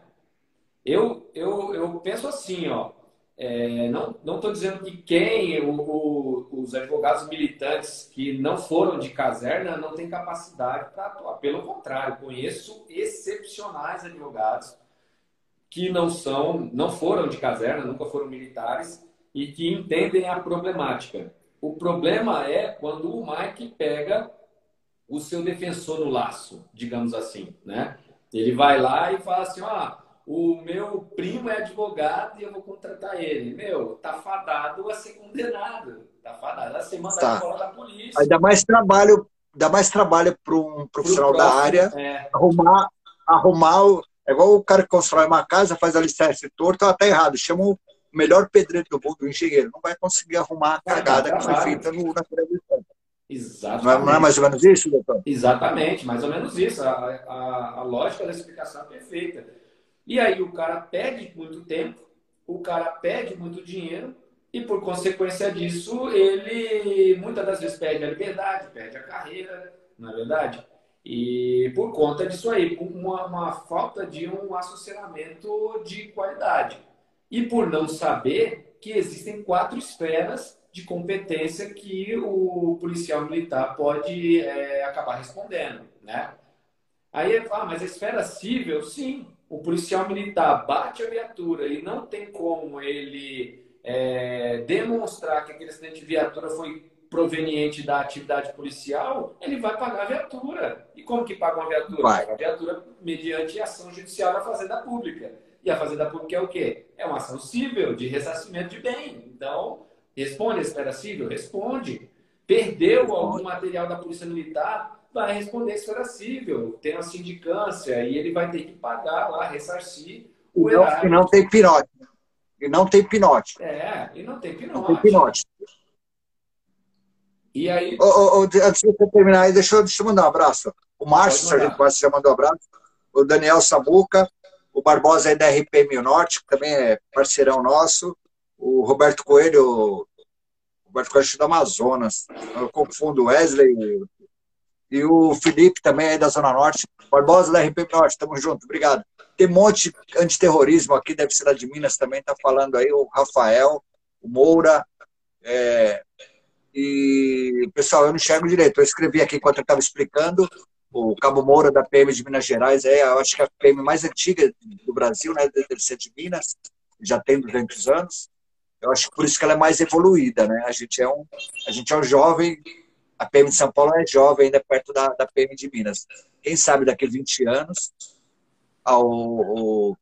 Eu, eu, eu penso assim, ó, é, não estou dizendo que quem, o, o, os advogados militantes que não foram de caserna, não têm capacidade para atuar. Pelo contrário, conheço excepcionais advogados que não são, não foram de caserna, nunca foram militares e que entendem a problemática. O problema é quando o Mike pega o seu defensor no laço, digamos assim, né? Ele vai lá e fala assim, ah, o meu primo é advogado e eu vou contratar ele. Meu, tá fadado a ser condenado. Tá fadado a ser mandado tá. fora da polícia. Aí dá mais trabalho, dá mais trabalho para um profissional próximo, da área é. arrumar, arrumar o, é igual o cara que constrói uma casa, faz alicerce torto, ela tá errado. Chama o melhor pedreiro do mundo, o engenheiro. Não vai conseguir arrumar a cagada que foi feita no, na televisão. Exatamente. Não é, não é, mais ou menos isso, doutor? Exatamente, mais ou menos isso. A, a, a lógica da explicação é perfeita. E aí o cara perde muito tempo, o cara perde muito dinheiro e por consequência disso ele muitas das vezes perde a liberdade, perde a carreira, não é verdade? E por conta disso aí, uma, uma falta de um associamento de qualidade. E por não saber que existem quatro esferas de competência que o policial militar pode é, acabar respondendo, né? Aí, ah, mas a esfera civil, sim, o policial militar bate a viatura e não tem como ele é, demonstrar que aquele acidente de viatura foi proveniente da atividade policial, ele vai pagar a viatura. E como que paga uma viatura? Vai. Paga a viatura mediante ação judicial da Fazenda Pública. E a Fazenda Pública é o quê? É uma ação civil de ressarcimento de bem. Então, responde a esfera civil? Responde. Perdeu algum material da Polícia Militar? vai responder a esfera civil, tem uma sindicância e ele vai ter que pagar lá, ressarcir o e não, E não tem pinote. E não tem pinote. É, e não tem pinote. Não tem pinote. E aí... Ô, ô, antes de você terminar, deixa eu, deixa eu mandar um abraço. O Márcio, Sargento Márcio, já mandou um abraço. O Daniel Samuca, o Barbosa aí da RPM Norte, que também é parceirão nosso. O Roberto Coelho, o Roberto Coelho do Amazonas. Eu confundo Wesley, e o Felipe também é da Zona Norte. Barbosa da RP Norte, tamo junto, obrigado. Tem um monte de antiterrorismo aqui, deve ser lá de Minas também, tá falando aí, o Rafael, o Moura. É, e, pessoal, eu não enxergo direito. Eu escrevi aqui enquanto eu estava explicando. O Cabo Moura da PM de Minas Gerais é, eu acho que é a PM mais antiga do Brasil, né? Deve ser de Minas, já tem 200 anos. Eu acho que por isso que ela é mais evoluída, né? A gente é um, a gente é um jovem a PM de São Paulo é jovem, ainda perto da, da PM de Minas. Quem sabe daqui a 20 anos, ao, o,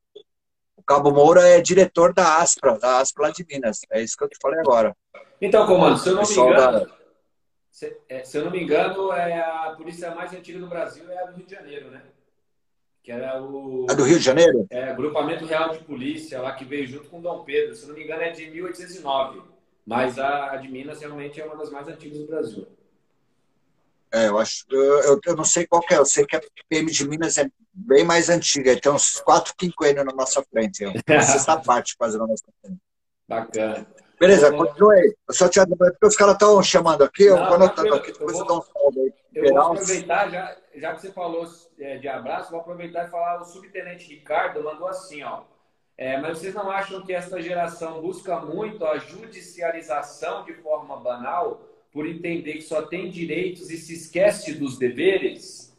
o Cabo Moura é diretor da Aspra, da Aspra lá de Minas. É isso que eu te falei agora. Então, comando, se eu não me engano, se, é, se, eu não me engano, é a polícia mais antiga do Brasil é a do Rio de Janeiro, né? Que era o. A do Rio de Janeiro? É, Agrupamento Real de Polícia, lá que veio junto com Dom Pedro. Se eu não me engano, é de 1809. Mas a, a de Minas realmente é uma das mais antigas do Brasil. É, eu acho. Eu, eu, não sei qual é, eu sei que a PM de Minas é bem mais antiga, tem uns quatro quinquênios na nossa frente. É uma sexta parte quase na nossa frente. Bacana. Beleza, continue aí. Eu só te porque os caras estão chamando aqui, eu vou anotando aqui, depois eu, vou, eu dou um salve aí. Eu vou aproveitar, já, já que você falou é, de abraço, vou aproveitar e falar, o subtenente Ricardo mandou assim, ó. É, mas vocês não acham que essa geração busca muito a judicialização de forma banal? por entender que só tem direitos e se esquece dos deveres?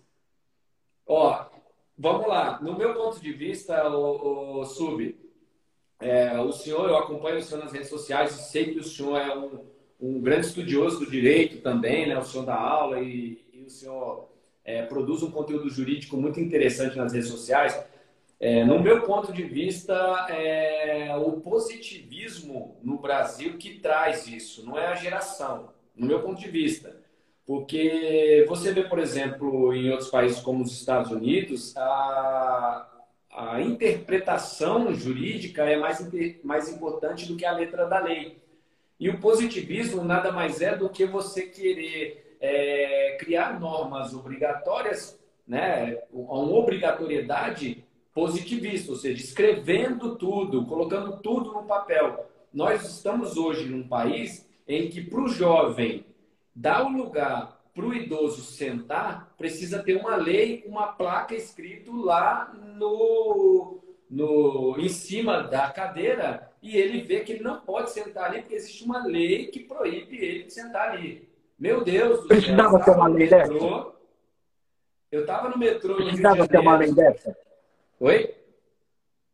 Ó, vamos lá. No meu ponto de vista, o, o Sub, é, o senhor, eu acompanho o senhor nas redes sociais sei que o senhor é um, um grande estudioso do direito também, né? O senhor dá aula e, e o senhor é, produz um conteúdo jurídico muito interessante nas redes sociais. É, no meu ponto de vista, é o positivismo no Brasil que traz isso, não é a geração no meu ponto de vista. Porque você vê, por exemplo, em outros países como os Estados Unidos, a, a interpretação jurídica é mais, mais importante do que a letra da lei. E o positivismo nada mais é do que você querer é, criar normas obrigatórias, né, uma obrigatoriedade positivista, ou seja, escrevendo tudo, colocando tudo no papel. Nós estamos hoje num país em que para o jovem dar o lugar para o idoso sentar, precisa ter uma lei, uma placa escrito lá no, no, em cima da cadeira e ele vê que ele não pode sentar ali porque existe uma lei que proíbe ele de sentar ali. Meu Deus do Precisava céu, ter uma lei metrô, dessa? Eu estava no metrô no Precisava ter uma lei dessa? Oi?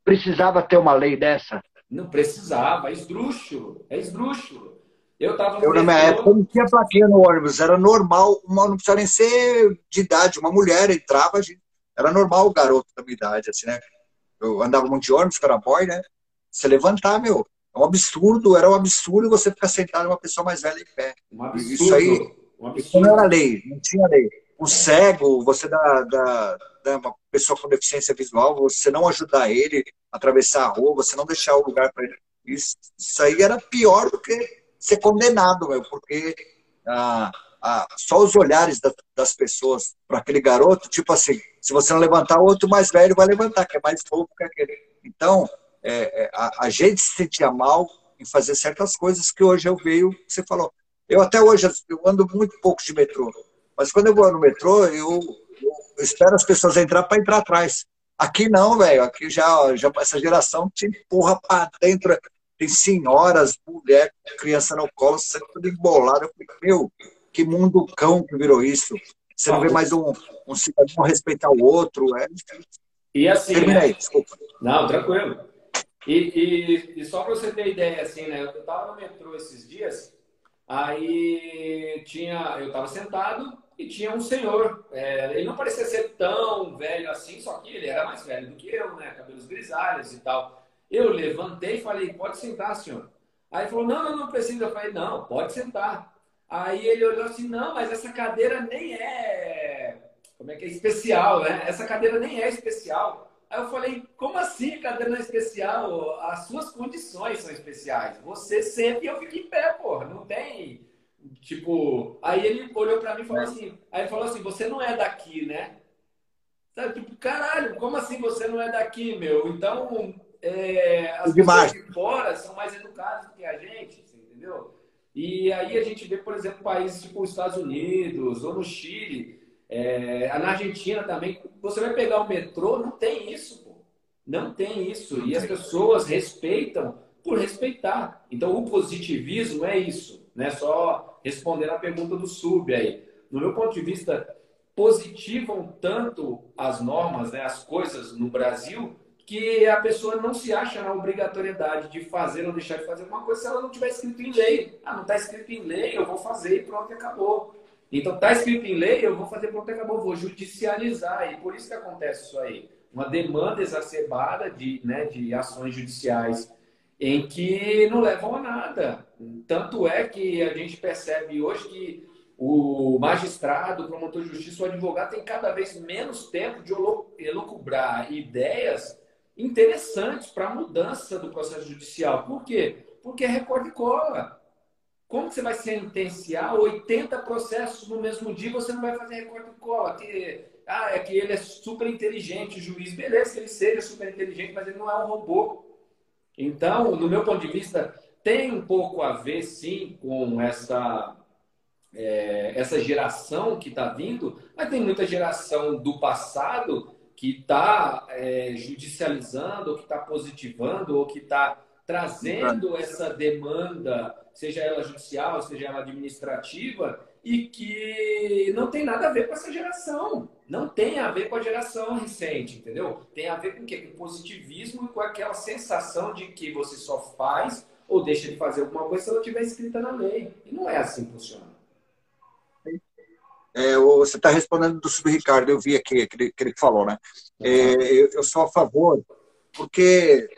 Precisava ter uma lei dessa? Não precisava, é esdrúxulo, é esdrúxulo. Eu tava Eu, na minha época, não tinha plaquinha no ônibus, era normal, uma, não precisava nem ser de idade, uma mulher entrava, era normal o garoto da minha idade, assim, né? Eu andava muito de ônibus, era boy, né? Você levantar, meu, é um absurdo, era um absurdo você ficar sentado uma pessoa mais velha em pé. Um absurdo. Isso aí, um isso não era lei, não tinha lei. O cego, você dá, dá, dá uma pessoa com deficiência visual, você não ajudar ele a atravessar a rua, você não deixar o lugar para ele. Isso, isso aí era pior do que ser condenado, meu, porque ah, ah, só os olhares da, das pessoas para aquele garoto, tipo assim, se você não levantar, o outro mais velho vai levantar, que é mais fofo que aquele. Então, é, é, a, a, gente se sentia mal em fazer certas coisas que hoje eu vejo, você falou. Eu até hoje eu ando muito pouco de metrô, mas quando eu vou no metrô, eu, eu espero as pessoas entrar para entrar atrás. Aqui não, velho. Aqui já, já essa geração te empurra para dentro tem senhoras, mulher, criança no colo, sempre tudo embolado. Eu falei, meu, que mundo cão que virou isso. Você não vê mais um, um cidadão respeitar o outro. É... E assim. Terminei, né? desculpa. Não, tranquilo. E, e, e só para você ter ideia, assim, né? Eu estava no metrô esses dias, aí tinha, eu estava sentado e tinha um senhor. É, ele não parecia ser tão velho assim, só que ele era mais velho do que eu, né? Cabelos grisalhos e tal. Eu levantei e falei, pode sentar, senhor. Aí ele falou, não, não, não precisa. Eu falei, não, pode sentar. Aí ele olhou assim, não, mas essa cadeira nem é, como é que é, especial, né? Essa cadeira nem é especial. Aí eu falei, como assim a cadeira não é especial? As suas condições são especiais. Você senta e eu fico em pé, porra. Não tem, tipo... Aí ele olhou pra mim e falou assim, aí ele falou assim, você não é daqui, né? Sabe, tipo, caralho, como assim você não é daqui, meu? Então, é, as pessoas de fora são mais educadas do que a gente, entendeu? E aí a gente vê, por exemplo, países tipo os Estados Unidos ou no Chile, é, na Argentina também. Você vai pegar o metrô, não tem isso, pô. Não tem isso. E as pessoas respeitam por respeitar. Então o positivismo é isso, né? Só responder a pergunta do sub aí. No meu ponto de vista, positivam tanto as normas, né, as coisas no Brasil, que a pessoa não se acha na obrigatoriedade de fazer ou deixar de fazer alguma coisa se ela não tiver escrito em lei. Ah, não está escrito em lei, eu vou fazer e pronto, acabou. Então, está escrito em lei, eu vou fazer pronto, acabou, vou judicializar. E por isso que acontece isso aí. Uma demanda exacerbada de, né, de ações judiciais em que não levam a nada. Tanto é que a gente percebe hoje que o magistrado, o promotor de justiça, o advogado tem cada vez menos tempo de elocubrar ideias interessantes para a mudança do processo judicial. Por quê? Porque é recorde cola. Como você vai sentenciar 80 processos no mesmo dia você não vai fazer recorde cola? Que, ah, é que ele é super inteligente, o juiz. Beleza, que ele seja super inteligente, mas ele não é um robô. Então, no meu ponto de vista, tem um pouco a ver, sim, com essa, é, essa geração que está vindo, mas tem muita geração do passado que está é, judicializando, ou que está positivando, ou que está trazendo essa demanda, seja ela judicial, seja ela administrativa, e que não tem nada a ver com essa geração. Não tem a ver com a geração recente, entendeu? Tem a ver com o quê? Com positivismo e com aquela sensação de que você só faz ou deixa de fazer alguma coisa se ela estiver escrita na lei. E não é assim que funciona. É, você está respondendo do Sub-Ricardo, eu vi aqui que ele, que falou, né? É, eu, eu, sou a favor, porque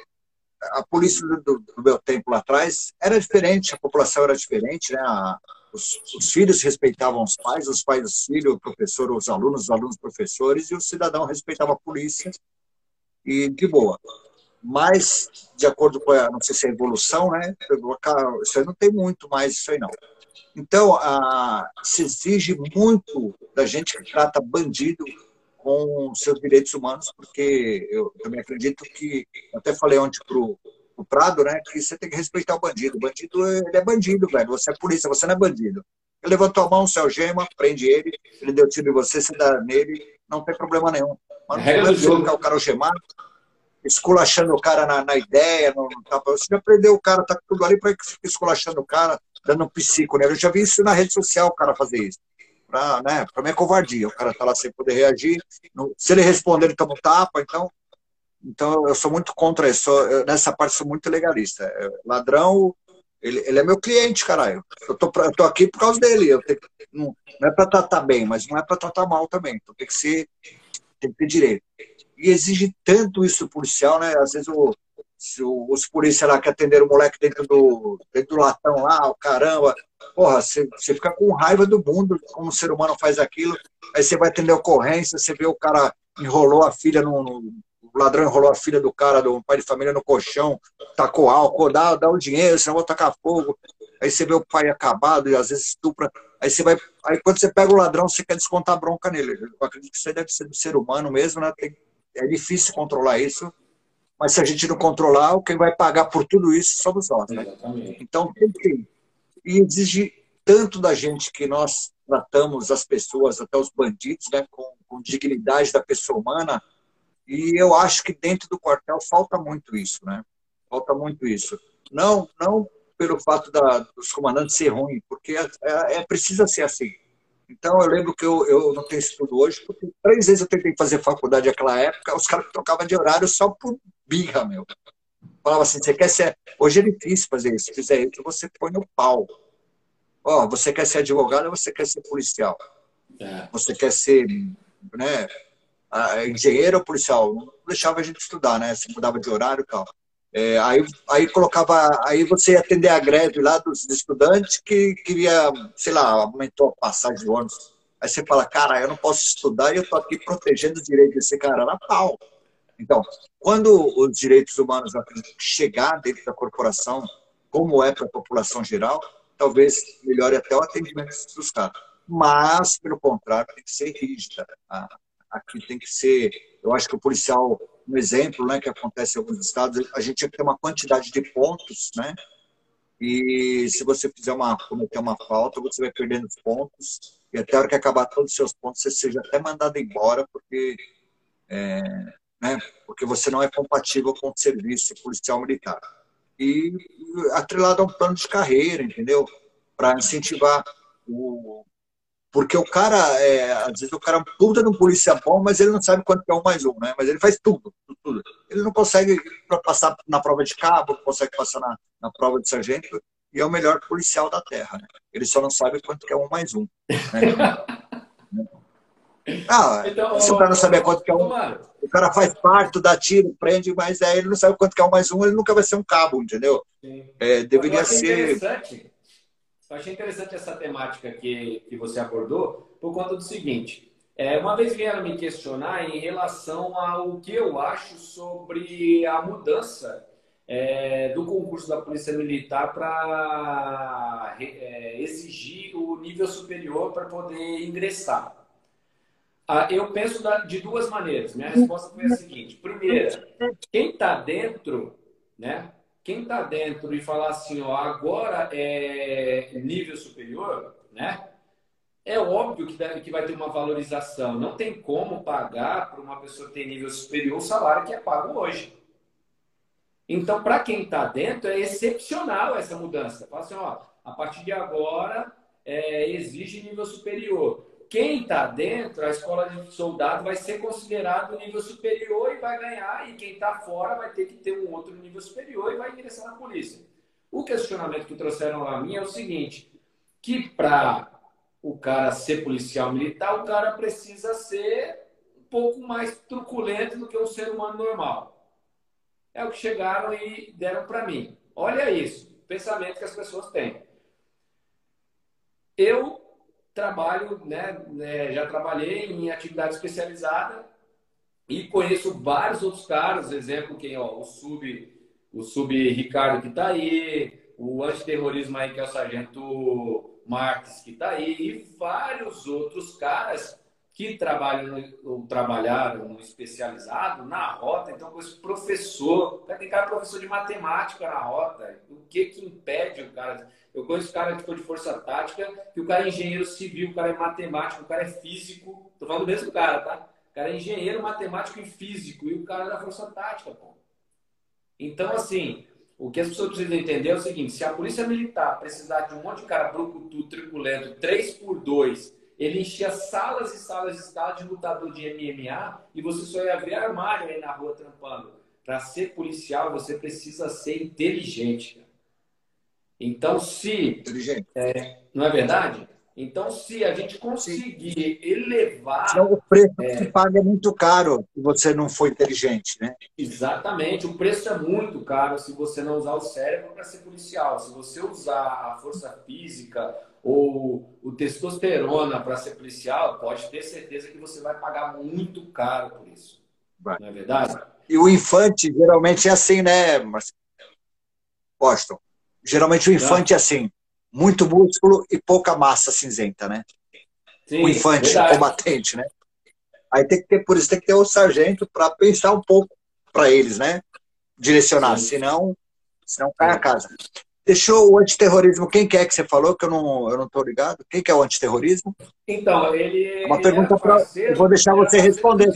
a polícia do, do, meu tempo lá atrás era diferente, a população era diferente, né? A, os, os, filhos respeitavam os pais, os pais os filhos, o professor, os alunos, os alunos, os professores, e o cidadão respeitava a polícia, e de boa. mas, de acordo com a, não sei se é a evolução, né? Isso aí não tem muito mais, isso aí não. Então, a, se exige muito da gente que trata bandido com seus direitos humanos, porque eu também acredito que, até falei ontem para o Prado, né, que você tem que respeitar o bandido. O bandido, ele é bandido, velho. Você é polícia, você não é bandido. Ele levantou a mão, você algema, prende ele, ele deu tiro em você, você dá nele, não tem problema nenhum. Mas não é colocar o cara algemado, esculachando o cara na, na ideia, no, no. Você já prendeu o cara, tá tudo ali para que esculachando o cara, dando um psico, né? Eu já vi isso na rede social, o cara fazer isso. Pra, né, pra mim é covardia. O cara tá lá sem poder reagir. se ele responder, ele toma um tapa, então. Então eu sou muito contra isso. Eu, nessa parte sou muito legalista. É, ladrão, ele, ele é meu cliente, caralho. Eu tô, eu tô aqui por causa dele. Eu tenho, não, não é para tratar bem, mas não é para tratar mal também. Então tem que ser, tem que ter direito. E exige tanto isso policial, né? Às vezes o, os policiais lá que atenderam o moleque dentro do, dentro do latão lá, o caramba. Porra, você, fica com raiva do mundo, como o ser humano faz aquilo. Aí você vai atender a ocorrência, você vê o cara enrolou a filha no, no o ladrão enrolou a filha do cara, do pai de família, no colchão, tacou álcool, dá, dá o dinheiro, senão vou tacar fogo. Aí você vê o pai acabado e às vezes estupra. Aí você vai. Aí quando você pega o ladrão, você quer descontar bronca nele. Eu acredito que isso deve ser do ser humano mesmo, né? Tem, é difícil controlar isso. Mas se a gente não controlar, quem vai pagar por tudo isso somos nós. Né? Então tem que. E exige tanto da gente que nós tratamos as pessoas, até os bandidos, né, com, com dignidade da pessoa humana, e eu acho que dentro do quartel falta muito isso, né? Falta muito isso. Não, não pelo fato da, dos comandantes ser ruim, porque é, é, é, precisa ser assim. Então eu lembro que eu, eu não tenho estudo hoje, porque três vezes eu tentei fazer faculdade naquela época, os caras trocavam de horário só por birra, meu. Falava assim, você quer ser. Hoje é difícil fazer isso. Se fizer isso, você põe no pau. Ó, você quer ser advogado ou você quer ser policial? É. Você quer ser né, engenheiro ou policial, não deixava a gente estudar, né? Se mudava de horário e tal. É, aí, aí colocava, aí você ia atender a greve lá dos estudantes que queria, sei lá, aumentou a passagem de ônibus. Aí você fala, cara, eu não posso estudar e eu tô aqui protegendo os direitos desse cara na pau. Então, quando os direitos humanos chegar dentro da corporação, como é para a população geral, talvez melhore até o atendimento dos caras. Mas, pelo contrário, tem que ser rígida aqui tem que ser. Eu acho que o policial, um exemplo, né, que acontece em alguns estados, a gente ter uma quantidade de pontos, né? E se você fizer uma cometer uma falta, você vai perdendo os pontos e até a hora que acabar todos os seus pontos, você seja até mandado embora porque é, né, porque você não é compatível com o serviço policial militar. E atrelado a um plano de carreira, entendeu? Para incentivar o, porque o cara, é, às vezes o cara é puta no polícia bom, mas ele não sabe quanto é um mais um, né? Mas ele faz tudo, tudo. Ele não consegue passar na prova de cabo, não consegue passar na, na prova de sargento, e é o melhor policial da Terra, né? Ele só não sabe quanto é um mais um. Né? ah, então, se o cara não saber quanto é um, o cara faz parto, dá tiro, prende, mas aí ele não sabe quanto é um mais um, ele nunca vai ser um cabo, entendeu? É, deveria ser eu achei interessante essa temática que, que você abordou por conta do seguinte. É, uma vez vieram me questionar em relação ao que eu acho sobre a mudança é, do concurso da Polícia Militar para é, exigir o nível superior para poder ingressar. Ah, eu penso de duas maneiras. Minha resposta foi a seguinte: primeira, quem está dentro, né, quem está dentro e falar assim, ó, agora é nível superior, né? É óbvio que, vai ter uma valorização. Não tem como pagar para uma pessoa que tem nível superior o salário que é pago hoje. Então, para quem está dentro, é excepcional essa mudança. Fala assim, ó, a partir de agora é, exige nível superior quem está dentro, a escola de soldado vai ser considerado nível superior e vai ganhar, e quem está fora vai ter que ter um outro nível superior e vai ingressar na polícia. O questionamento que trouxeram a mim é o seguinte, que para o cara ser policial militar, o cara precisa ser um pouco mais truculento do que um ser humano normal. É o que chegaram e deram para mim. Olha isso, pensamento que as pessoas têm. Eu trabalho, né, né, já trabalhei em atividade especializada E conheço vários outros caras, exemplo, quem, ó, o Sub, o Sub Ricardo que está aí, o antiterrorismo aí, que é o Sargento Marques que está aí, e vários outros caras que trabalham ou trabalharam no especializado na rota, então com esse professor, tem cara professor de matemática na rota, o que que impede o cara? Eu conheço cara foi de força tática, que o cara é engenheiro civil, o cara é matemático, o cara é físico, tô falando do mesmo cara, tá? O cara é engenheiro, matemático e físico, e o cara é da força tática, pô. Então, assim, o que as pessoas precisam entender é o seguinte: se a polícia militar precisar de um monte de cara brucutu, triculento, 3 por 2 ele enchia salas e salas de sala de lutador de MMA e você só ia ver armário aí na rua trampando. Para ser policial, você precisa ser inteligente. Cara. Então, se. Inteligente. É, não é verdade? Então, se a gente conseguir Sim. elevar. Senão o preço é... que paga é muito caro se você não for inteligente, né? Exatamente. O preço é muito caro se você não usar o cérebro para ser policial. Se você usar a força física ou o testosterona para ser policial, pode ter certeza que você vai pagar muito caro por isso. Vai. Não é verdade? E o infante geralmente é assim, né, Marcelo? Boston. Geralmente o infante é assim muito músculo e pouca massa cinzenta, né? Sim, o infante, verdade. combatente, né? Aí tem que ter, por isso tem que ter o sargento para pensar um pouco para eles, né? Direcionar, Sim. senão, senão cai a casa. Deixou o antiterrorismo, quem que é que você falou, que eu não, eu não tô ligado? Quem que é o antiterrorismo? Então, ele. É uma pergunta para. Eu vou deixar você responder.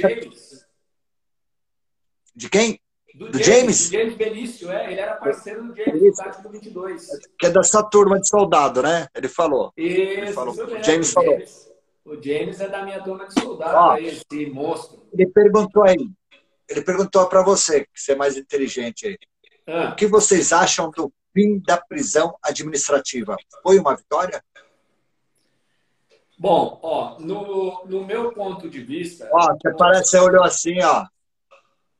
De quem? Do, do James, James? James Benício, é. Ele era parceiro do James, do Tático 22. Que é dessa turma de soldado, né? Ele falou. Isso, ele falou. o James falou. James, o James é da minha turma de soldado, Ó, aí, esse monstro. Ele perguntou aí. Ele perguntou para você, que você é mais inteligente aí. Ah. O que vocês acham do fim da prisão administrativa? Foi uma vitória? Bom, ó, no, no meu ponto de vista. Ó, você parece que olhou assim, ó.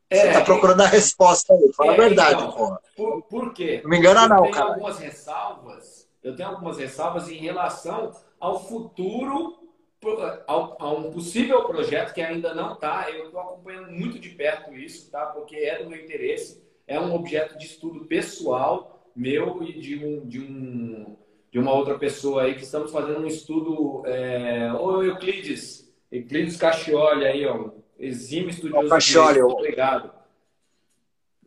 É, Você está procurando a resposta aí. Fala é, a verdade, então, porra. Por, por quê? Não me engana, não, eu cara. Algumas ressalvas, eu tenho algumas ressalvas em relação ao futuro, ao, a um possível projeto que ainda não está. Eu estou acompanhando muito de perto isso, tá? Porque é do meu interesse. É um objeto de estudo pessoal meu e de um, de um de uma outra pessoa aí que estamos fazendo um estudo. É... Ô Euclides, Euclides Cachioli aí, ó, exime estudioso. O obrigado.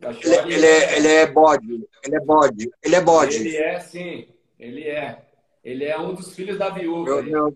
Ele, ele, é, ele é bode, ele é bode, ele é bode. Ele é, sim, ele é. Ele é um dos filhos da viúva. Meu, meu...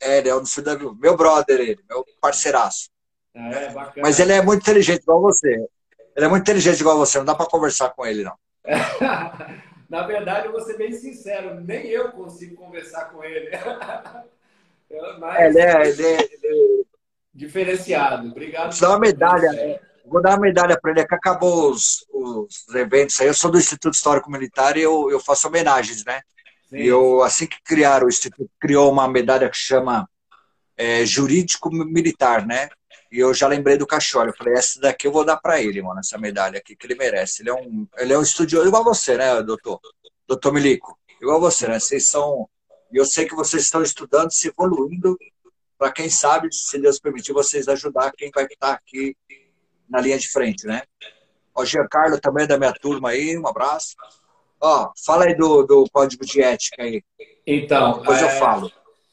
É, ele é um dos filhos da viúva. Meu brother, ele, meu parceiraço. É, bacana. Mas ele é muito inteligente, igual você. Ele é muito inteligente igual você, não dá para conversar com ele, não. Na verdade, eu vou ser bem sincero, nem eu consigo conversar com ele. Mas... Ele, é, ele, é, ele, Diferenciado. Obrigado. Vou dar uma medalha. Né? Vou dar uma medalha para ele, é que acabou os, os eventos aí. Eu sou do Instituto Histórico Militar e eu, eu faço homenagens, né? Sim. E eu, assim que criaram, o Instituto criou uma medalha que chama é, Jurídico Militar, né? E eu já lembrei do Cachorro. Eu falei, essa daqui eu vou dar para ele, mano, essa medalha aqui, que ele merece. Ele é um, ele é um estudioso, igual você, né, doutor? Doutor Milico. Igual você, né? Vocês são. E eu sei que vocês estão estudando, se evoluindo para quem sabe, se Deus permitir, vocês ajudar quem vai estar aqui na linha de frente, né? O Giancarlo também é da minha turma aí, um abraço. Ó, fala aí do, do código de ética aí. Então, depois é, eu falo.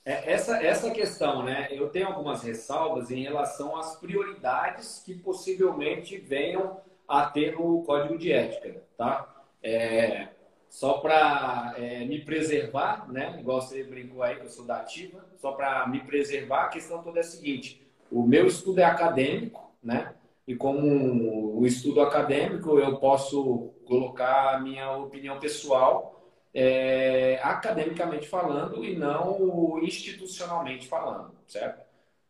É, essa, essa questão, né? Eu tenho algumas ressalvas em relação às prioridades que possivelmente venham a ter no código de ética, tá? É, só para é, me preservar, né? Igual você brincou aí que eu sou da ativa, só para me preservar, a questão toda é a seguinte: o meu estudo é acadêmico, né? E como o estudo acadêmico, eu posso colocar a minha opinião pessoal é, academicamente falando e não institucionalmente falando, certo?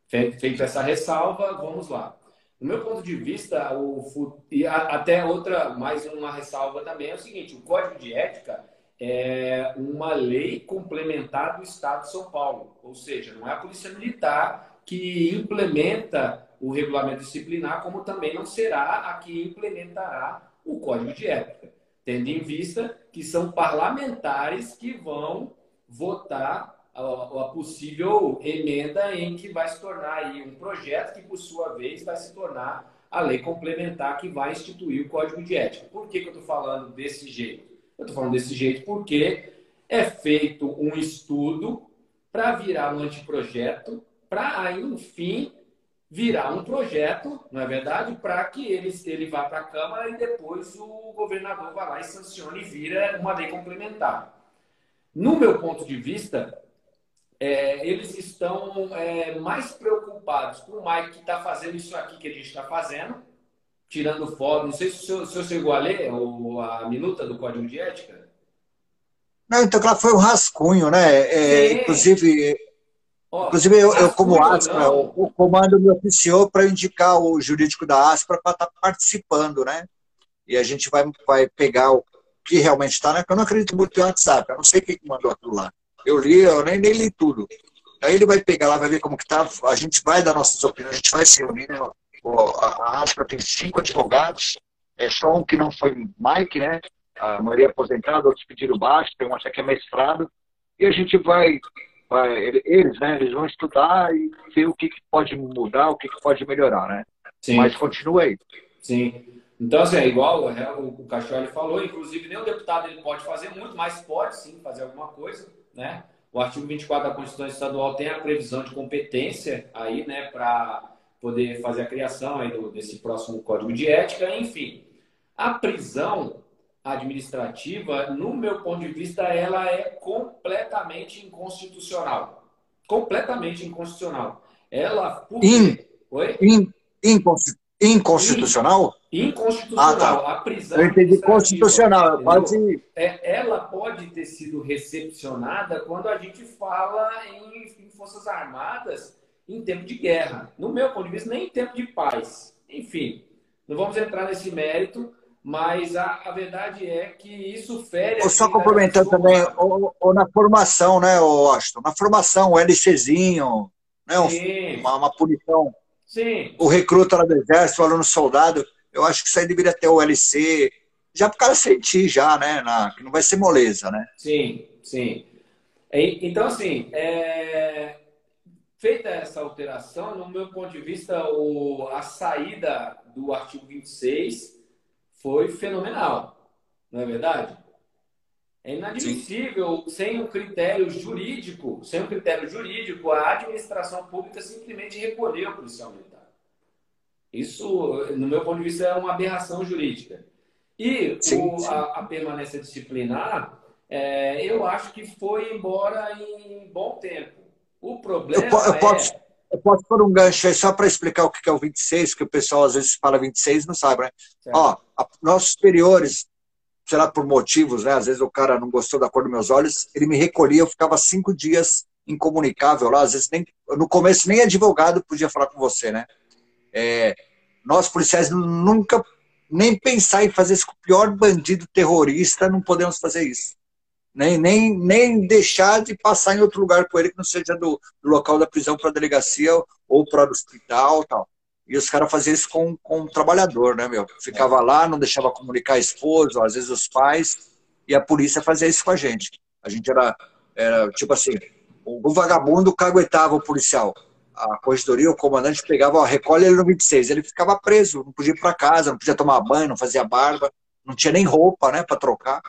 Feito essa ressalva, vamos lá. No meu ponto de vista, o, e até outra, mais uma ressalva também é o seguinte: o Código de Ética é uma lei complementar do Estado de São Paulo, ou seja, não é a Polícia Militar que implementa o regulamento disciplinar, como também não será a que implementará o Código de Ética, tendo em vista que são parlamentares que vão votar a, a, possível emenda em que vai se tornar aí um projeto que, por sua vez, vai se tornar a lei complementar que vai instituir o Código de Ética. Por que, que eu estou falando desse jeito? Eu estou falando desse jeito porque é feito um estudo para virar um anteprojeto, para aí, enfim, virar um projeto, não é verdade? Para que ele, ele vá para a Câmara e depois o governador vá lá e sancione e vira uma lei complementar. No meu ponto de vista, é, eles estão é, mais preocupados com o Mike que está fazendo isso aqui que a gente está fazendo, tirando foto. Não sei se o senhor, se o senhor chegou a ler ou a minuta do Código de Ética. Não, então claro, foi um rascunho, né? É, inclusive, inclusive eu, eu como Aspra, o, o, comando me oficiou para indicar o jurídico da Aspra para estar tá participando, né? E a gente vai, vai pegar o que realmente está, né? Porque eu não acredito muito em WhatsApp, eu não sei quem mandou aquilo lá. Eu li, eu nem, nem li tudo. Aí ele vai pegar lá, vai ver como que tá. A gente vai dar nossas opiniões, a gente vai se reunir. Né? A Aspra tem cinco advogados, é só um que não foi Mike, né? A maioria aposentada, outros pediram baixo, tem um até que é mestrado. E a gente vai, vai eles, né? Eles vão estudar e ver o que, que pode mudar, o que, que pode melhorar, né? Sim. Mas continua aí. Sim. Então, assim, é igual é, o, o Cachorro falou, inclusive nem o deputado ele pode fazer muito, mas pode sim fazer alguma coisa né? O artigo 24 da Constituição Estadual tem a previsão de competência aí, né, para poder fazer a criação aí do, desse próximo Código de Ética, enfim. A prisão administrativa, no meu ponto de vista, ela é completamente inconstitucional. Completamente inconstitucional. Ela... Por... In, Oi? In, inconstitucional? Inconstitucional? Inconstitucional. Ah, tá. A prisão. Eu entendi constitucional. Pode... É, ela pode ter sido recepcionada quando a gente fala em, em, Forças Armadas em tempo de guerra. No meu ponto de vista, nem em tempo de paz. Enfim, não vamos entrar nesse mérito, mas a, a verdade é que isso fere. Ou só complementando também, ou, ou, na formação, né, Washington? Na formação, o LCzinho, né, um, uma, uma punição Sim. O recruta lá do exército, o aluno soldado, eu acho que isso aí deveria ter o LC, já para o cara sentir já, né? Na, que não vai ser moleza, né? Sim, sim. Então, assim, é... feita essa alteração, no meu ponto de vista, o... a saída do artigo 26 foi fenomenal, não é verdade? É inadmissível, Sim. sem um critério jurídico, sem um critério jurídico, a administração pública simplesmente recolher o policial militar. Isso, no meu ponto de vista, é uma aberração jurídica. E sim, o, sim. A, a, permanência disciplinar, é, eu acho que foi embora em bom tempo. O problema eu, eu é... Posso, eu posso pôr um gancho aí só para explicar o que é o 26, que o pessoal às vezes fala 26 e não sabe, né? Ó, a, nossos superiores sei lá, por motivos, né? Às vezes o cara não gostou da cor dos meus olhos, ele me recolhia, eu ficava cinco dias incomunicável lá, às vezes nem, no começo nem advogado podia falar com você, né? É, nós policiais nunca nem pensar em fazer isso com o pior bandido terrorista, não podemos fazer isso. Nem, nem, nem deixar de passar em outro lugar com ele que não seja do, do local da prisão para a delegacia ou para o hospital tal. E os caras faziam isso com, com o trabalhador, né, meu? Ficava lá, não deixava comunicar a esposa, às vezes os pais, e a polícia fazia isso com a gente. A gente era, era tipo assim, o vagabundo caguetava o policial. A corregedoria, o comandante pegava, ó, recolhe ele no 26. Ele ficava preso, não podia ir para casa, não podia tomar banho, não fazia barba, não tinha nem roupa, né, para trocar.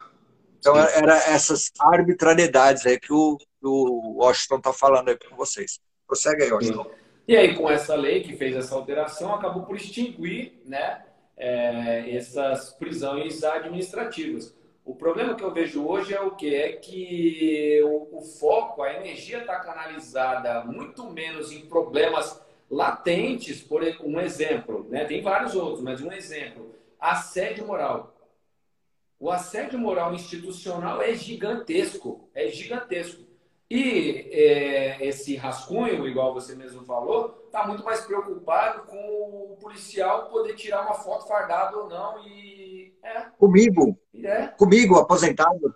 Então, Sim. era essas arbitrariedades aí que o, o Washington tá falando aí com vocês. Prossegue aí, Washington. E aí, com essa lei que fez essa alteração, acabou por extinguir né, é, essas prisões administrativas. O problema que eu vejo hoje é o que? É que o, o foco, a energia está canalizada muito menos em problemas latentes, por um exemplo, né? tem vários outros, mas um exemplo, assédio moral. O assédio moral institucional é gigantesco, é gigantesco. E é, esse rascunho, igual você mesmo falou, está muito mais preocupado com o policial poder tirar uma foto fardada ou não. E, é. Comigo. É. Comigo, aposentado.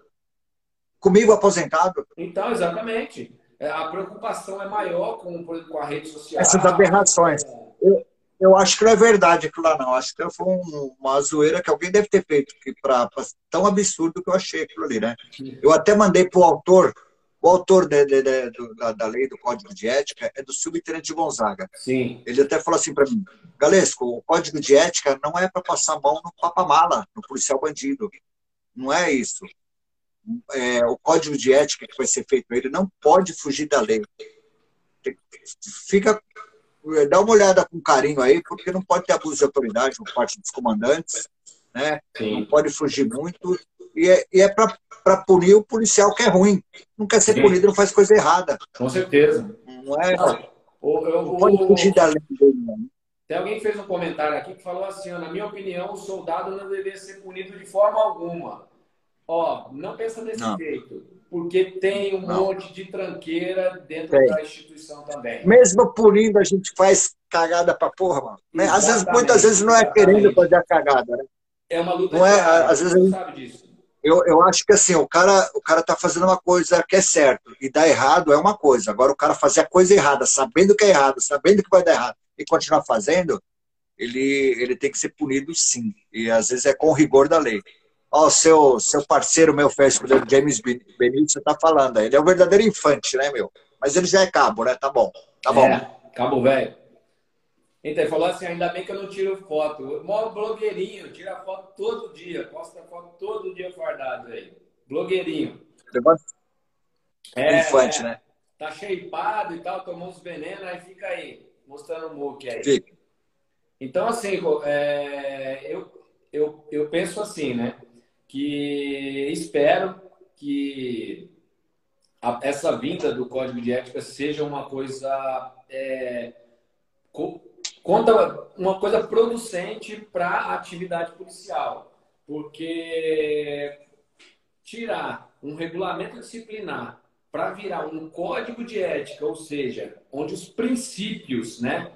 Comigo, aposentado. Então, exatamente. É, a preocupação é maior com, com a rede social. Essas aberrações. Eu, eu acho que não é verdade aquilo lá, não. Acho que foi um, uma zoeira que alguém deve ter feito, que pra, pra, tão absurdo que eu achei aquilo ali, né? Eu até mandei para o autor O autor de, de, de, da, da, lei do Código de Ética é do subtenente de Gonzaga. Sim. Ele até falou assim para mim, Galesco, o Código de Ética não é para passar a mão no papamala, no policial bandido. Não é isso. É, o Código de Ética que vai ser feito, ele não pode fugir da lei. Fica, dá uma olhada com carinho aí, porque não pode ter abuso de autoridade por parte dos comandantes, né? Sim. Não pode fugir muito e é, e é para punir o policial que é ruim. Não quer ser Sim. punido, não faz coisa errada. Com certeza. Não é. Não, o, eu, não pode fugir da lei. Tem alguém que fez um comentário aqui que falou assim: na minha opinião, o soldado não deveria ser punido de forma alguma. Ó, não pensa desse não. jeito, porque tem um não. monte de tranqueira dentro tem. da instituição também. Mesmo punindo, a gente faz cagada pra porra, mano. Exatamente, às vezes, muitas vezes não é querendo fazer a cagada, né? É uma luta não é, às vezes a gente, sabe disso eu, eu acho que assim, o cara, o cara tá fazendo uma coisa que é certo e dá errado é uma coisa. Agora, o cara fazer a coisa errada, sabendo que é errado, sabendo que vai dar errado e continuar fazendo, ele, ele tem que ser punido sim. E às vezes é com o rigor da lei. Ó, o seu, seu parceiro, meu festa, o James Benito, você tá falando. Ele é o verdadeiro infante, né, meu? Mas ele já é cabo, né? Tá bom. Tá bom. É, cabo velho. Então, ele falou assim, ainda bem que eu não tiro foto. Mó blogueirinho, tira foto todo dia, posta foto todo dia fardado aí. Blogueirinho. É, Infante, é, né? Tá cheipado e tal, tomou uns venenos, aí fica aí, mostrando o muque aí. Fica. Então, assim, é, eu, eu, eu penso assim, né? Que espero que a, essa vinda do Código de Ética seja uma coisa... É, conta uma coisa producente para a atividade policial, porque tirar um regulamento disciplinar para virar um código de ética, ou seja, onde os princípios, né,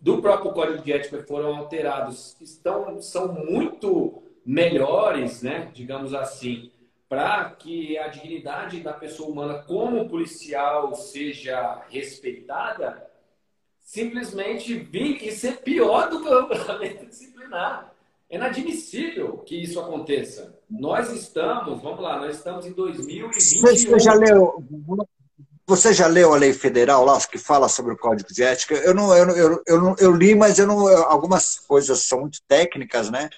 do próprio código de ética foram alterados, estão são muito melhores, né, digamos assim, para que a dignidade da pessoa humana como policial seja respeitada, simplesmente vir e ser pior do que o regulamento disciplinar. É inadmissível que isso aconteça. Nós estamos, vamos lá, nós estamos em 2021. Você já leu, você já leu a lei federal lá que fala sobre o código de ética? Eu não, eu, eu, eu, eu li, mas eu não, algumas coisas são muito técnicas, né?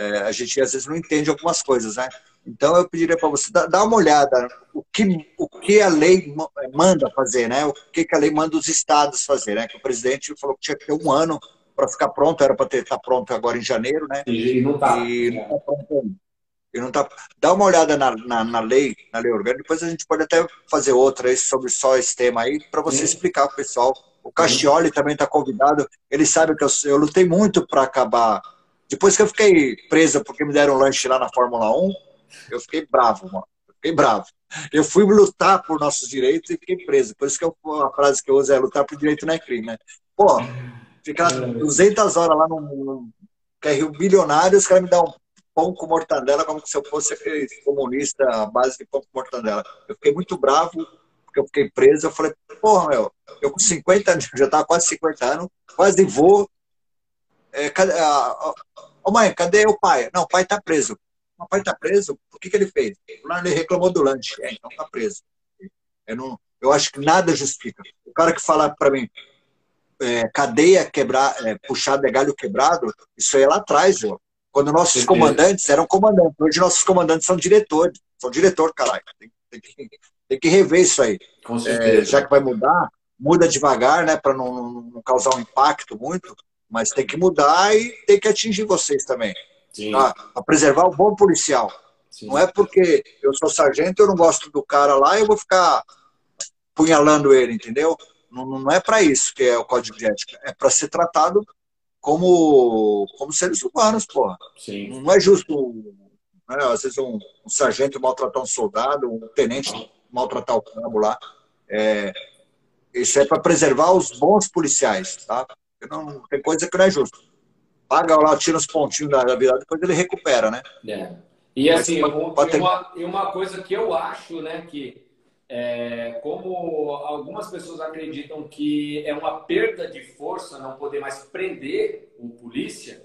É, a gente às vezes não entende algumas coisas, né? Então eu pediria para você dar uma olhada o que, o que a lei manda fazer, né? O que, que a lei manda os estados fazer, né? Que o presidente falou que tinha que ter um ano para ficar pronto, era para estar tá pronto agora em janeiro, né? E não está. E não está pronto. E não tá... Dá uma olhada na, na, na, lei, na lei orgânica, depois a gente pode até fazer outra aí sobre só esse tema aí, para você Sim. explicar para o pessoal. O Castioli também está convidado, ele sabe que eu, eu lutei muito para acabar. Depois que eu fiquei presa porque me deram lanche lá na Fórmula 1, eu fiquei bravo, mano. Eu fiquei bravo. Eu fui lutar por nossos direitos e fiquei preso. Por isso que eu, a frase que eu uso é lutar por direito não é crime, né? Pô, ficar 200 horas lá no, no Rio bilionário, os caras me dão um pão com mortandela como se eu fosse aquele comunista à base de pão com mortandela. Eu fiquei muito bravo, porque eu fiquei preso. Eu falei, porra, meu, eu com 50 anos, já tava quase 50 anos, quase vou. É, a, a, mãe, cadê o pai? Não, o pai tá preso. O pai está preso, o que, que ele fez? Ele reclamou do lanche. É, então está preso. Eu, não, eu acho que nada justifica. O cara que fala para mim, é, cadeia quebrar, é, puxada é galho quebrado, isso aí é lá atrás, João. Quando nossos comandantes eram comandantes. Hoje nossos comandantes são diretores. São diretor, caralho. Tem, tem, que, tem que rever isso aí. É, já que vai mudar, muda devagar, né? Para não, não causar um impacto muito. Mas tem que mudar e tem que atingir vocês também a, a, preservar o bom policial. Sim. Não é porque eu sou sargento, eu não gosto do cara lá, eu vou ficar punhalando ele, entendeu? Não, não é para isso que é o código de ética. É para ser tratado como, como seres humanos, porra. Sim. Não é justo, né, às vezes, um, um, sargento maltratar um soldado, um tenente maltratar o cabo lá. É, isso é para preservar os bons policiais, tá? Não, tem coisa que não é justo paga lá, tira os pontinhos da, virada, depois ele recupera, né? É. E assim, um, e, uma, e uma coisa que eu acho, né, que é, como algumas pessoas acreditam que é uma perda de força não poder mais prender o polícia,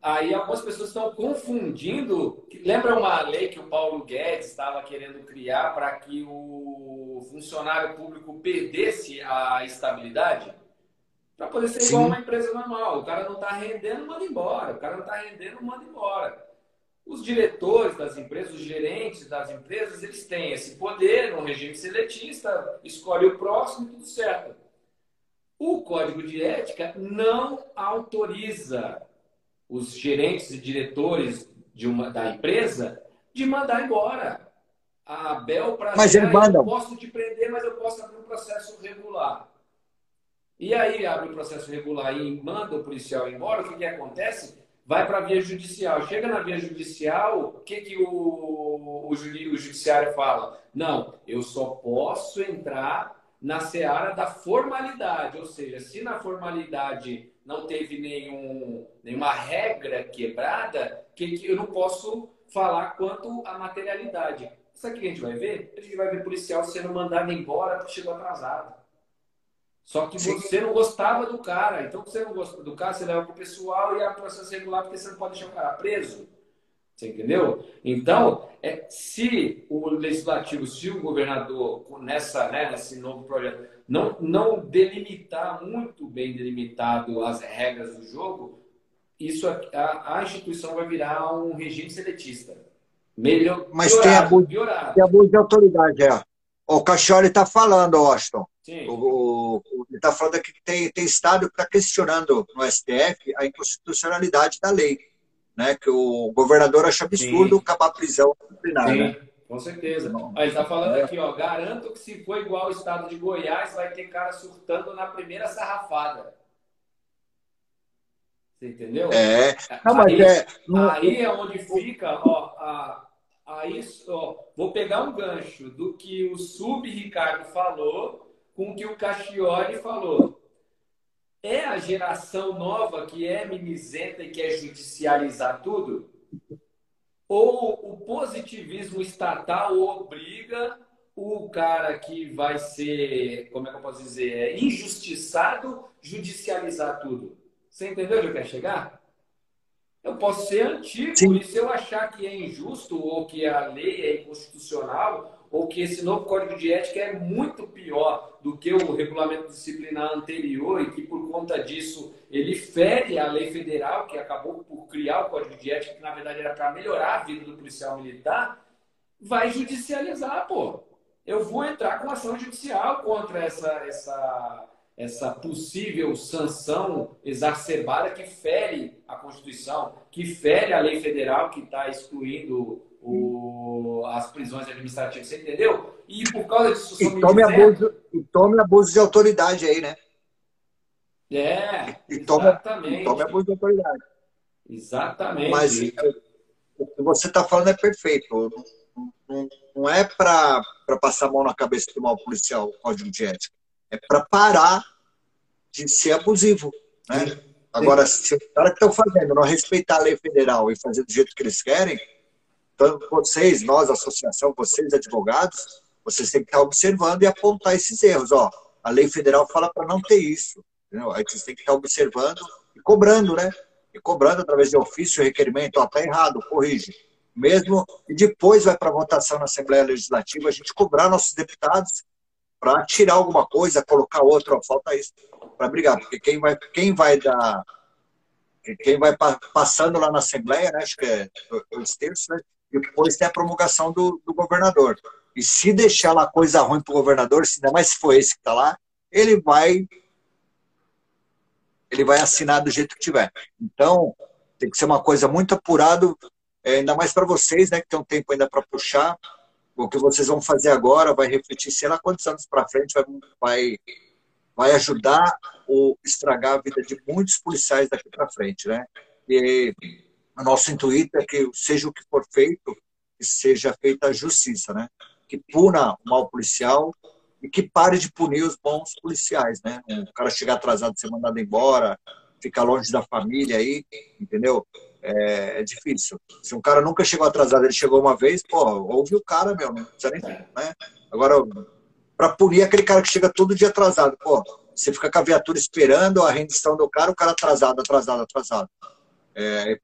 aí algumas pessoas estão confundindo. Lembra uma lei que o Paulo Guedes estava querendo criar para que o funcionário público perdesse a estabilidade? Para poder ser igual a uma empresa normal. O cara não está rendendo, manda embora. O cara não está rendendo, manda embora. Os diretores das empresas, os gerentes das empresas, eles têm esse poder no regime seletista, escolhe o próximo e tudo certo. O código de ética não autoriza os gerentes e diretores de uma, da empresa de mandar embora. A Bel para mas mandam. eu posso te prender, mas eu posso abrir um processo regular. E aí abre o processo regular e manda o policial embora, o que, que acontece? vai para a via judicial. Chega na via judicial, o que, que o, o, o judiciário fala? Não, eu só posso entrar na seara da formalidade, ou seja, se na formalidade não teve nenhum, nenhuma regra quebrada, que, que eu não posso falar quanto à materialidade. Sabe o que a gente vai ver? A gente vai ver policial sendo mandado embora porque chegou atrasado. Só que Sim. você não gostava do cara. Então, você não gosta do cara, você leva para o pessoal e é processo regular porque você não pode deixar o cara preso. Você entendeu? Então, é, se o legislativo, se o governador, nessa, né, nesse novo projeto, não, não delimitar muito bem delimitado as regras do jogo, isso a, a instituição vai virar um regime seletista. Melhor, Mas piorado, tem abuso, tem abuso de autoridade, é. O Cachori está falando. O, o, ele está falando aqui que tem, tem Estado que está questionando no STF a inconstitucionalidade da lei. Né? Que o governador acha absurdo Sim. acabar a prisão disciplinar. Sim. Né? Com certeza. ele está falando é. aqui, ó, garanto que se for igual ao estado de Goiás, vai ter cara surtando na primeira sarrafada. Você entendeu? É. Não, mas aí, é, aí é onde fica, ó, a, Aí, ó, vou pegar um gancho do que o Sub Ricardo falou com o que o Cachioli falou. É a geração nova que é mimizenta e quer judicializar tudo? Ou o positivismo estatal obriga o cara que vai ser, como é que eu posso dizer, injustiçado, judicializar tudo? Você entendeu onde eu quero chegar? Eu posso ser antigo Sim. e se eu achar que é injusto ou que a lei é inconstitucional ou que esse novo código de ética é muito pior do que o regulamento disciplinar anterior e que por conta disso ele fere a lei federal que acabou por criar o código de ética que na verdade era para melhorar a vida do policial militar, vai judicializar, pô. Eu vou entrar com ação judicial contra essa essa essa possível sanção exacerbada que fere a Constituição, que fere a lei federal que está excluindo o, as prisões administrativas, você entendeu? E por causa disso... E tome, dizendo... abuso, e tome abuso de autoridade aí, né? É, e, tome, exatamente. E tome abuso de autoridade. Exatamente. Mas o que você está falando é perfeito. Não, não, não é para passar a mão na cabeça do mal policial o código de ética é para parar de ser abusivo. Né? Sim. Agora, se os caras que estão fazendo não respeitar a lei federal e fazer do jeito que eles querem, então vocês, nós, associação, vocês, advogados, vocês têm que estar observando e apontar esses erros. Ó, a lei federal fala para não ter isso. Entendeu? Aí vocês têm que estar observando e cobrando, né? E cobrando através de ofício, requerimento, ó, tá errado, corrige. Mesmo, e depois vai para votação na Assembleia Legislativa, a gente cobrar nossos deputados para tirar alguma coisa, colocar outra, falta isso, para brigar, porque quem vai, quem vai dar, quem vai passando lá na Assembleia, né, acho que é dois terços, né, depois tem a promulgação do, do governador. E se deixar lá coisa ruim para o governador, ainda mais se for esse que está lá, ele vai ele vai assinar do jeito que tiver. Então, tem que ser uma coisa muito apurado, é, ainda mais para vocês, né, que tem um tempo ainda para puxar, o que vocês vão fazer agora vai refletir, sei lá quantos anos para frente, vai, vai, vai ajudar ou estragar a vida de muitos policiais daqui para frente, né? E o nosso intuito é que seja o que for feito, que seja feita a justiça, né? Que puna o mal policial e que pare de punir os bons policiais, né? O cara chegar atrasado, ser mandado embora, ficar longe da família aí, entendeu? É, é, difícil. Se um cara nunca chegou atrasado, ele chegou uma vez, pô, ouve o cara, meu, não precisa nem. Né? Agora, para punir aquele cara que chega todo dia atrasado, pô, você fica com a viatura esperando a rendição do cara, o cara atrasado, atrasado, atrasado. É,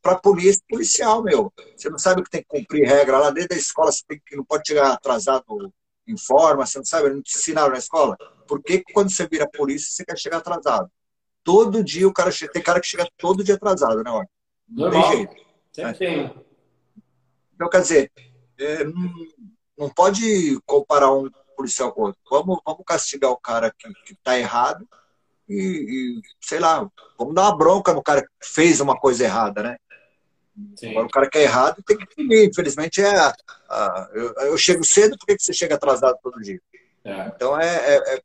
para polícia policial, meu. Você não sabe que tem que cumprir regra lá dentro da escola, você tem que, não pode chegar atrasado em forma, você não sabe, não te ensinaram na escola. Por que quando você vira polícia você quer chegar atrasado? Todo dia o cara chega, tem cara que chega todo dia atrasado, né? Não Normal. tem jeito. Sempre tem. Então, quer dizer, é, não, não pode comparar um policial com outro. Vamos, vamos castigar o cara que está errado e, e, sei lá, vamos dar uma bronca no cara que fez uma coisa errada, né? Sim. Agora, o cara que é errado tem que punir. Infelizmente, é, a, eu, eu, chego cedo, por que, que você chega atrasado todo dia? É. Então, é, é, é,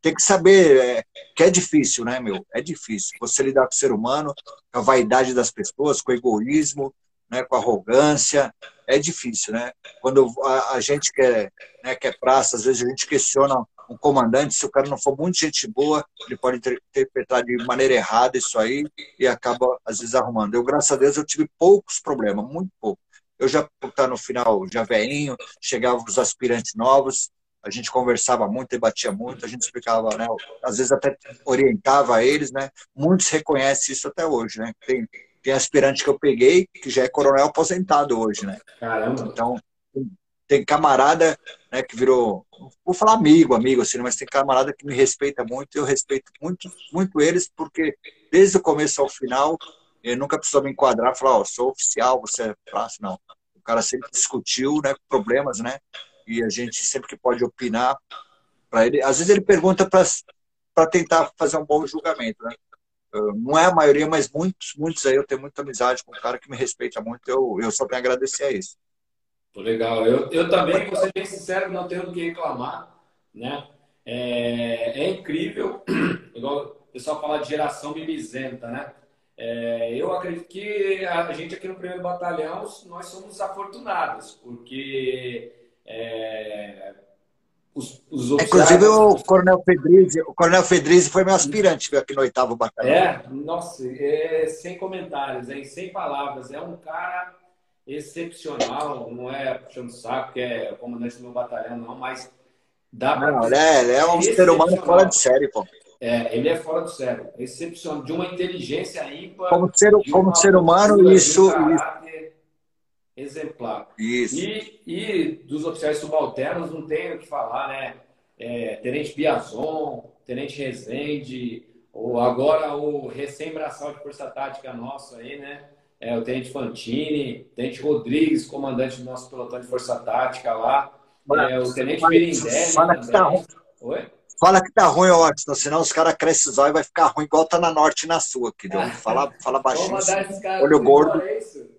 tem que saber é, que é difícil, né, meu? É difícil. Você lidar com o ser humano, com a vaidade das pessoas, com o egoísmo, né, com a arrogância, é difícil, né? Quando a, a gente quer, né, quer praça, às vezes a gente questiona um comandante, se o cara não for muito gente boa, ele pode interpretar de maneira errada isso aí e acaba, às vezes, arrumando. Eu, graças a Deus, eu tive poucos problemas, muito pouco. Eu já, tá no final, já veinho, chegavam os aspirantes novos, a gente conversava muito, debatia muito, a gente explicava, né? Às vezes até orientava eles, né? Muitos reconhecem isso até hoje, né? Tem, tem aspirante que eu peguei que já é coronel aposentado hoje, né? Caramba. Então, tem camarada né, que virou, vou falar amigo, amigo, assim, mas tem camarada que me respeita muito, eu respeito muito, muito eles, porque desde o começo ao final, ele nunca precisou me enquadrar, falar, ó, oh, sou oficial, você é fácil, não. O cara sempre discutiu, né, problemas, né, e a gente sempre que pode opinar para ele, às vezes ele pergunta para tentar fazer um bom julgamento, né. Não é a maioria, mas muitos, muitos aí eu tenho muita amizade com um cara que me respeita muito, eu, eu só tenho a agradecer a isso. Legal. Eu, eu também, vou ser bem sincero, não tenho do que reclamar. Né? É, é incrível, igual o pessoal fala de geração mimizenta, né? É, eu acredito que a gente aqui no primeiro batalhão, nós somos afortunados, porque é, os, os oficiais... Inclusive o Coronel Fedrizzi, o Coronel Fedrizzi foi meu aspirante aqui no oitavo batalhão. É, nossa, é, sem comentários, é, sem palavras. É um cara excepcional, não é puxando saco, que é comandante do meu batalhão, não, mas dá pra... Não, ele é, ele é um ser humano fora de série, pô. É, ele é fora do sério, excepcional, de uma inteligência ímpar. Como ser, como ser humano, isso, exemplar. Isso. E, e dos oficiais subalternos, não tenho o que falar, né? É, Tenente Biazon, Tenente Rezende, ou agora o recém-braçal de Força Tática nosso aí, né? é, o Tenente Fantini, Tenente Rodrigues, comandante do nosso pelotão de Força Tática lá, é, o Tenente Birindelli. Fala que tá ruim. Oi? Fala que tá ruim, Watson, senão os caras crescem os olhos e vai ficar ruim, igual tá na norte e na sul aqui. Fala, fala baixinho. Olho gordo. É, então,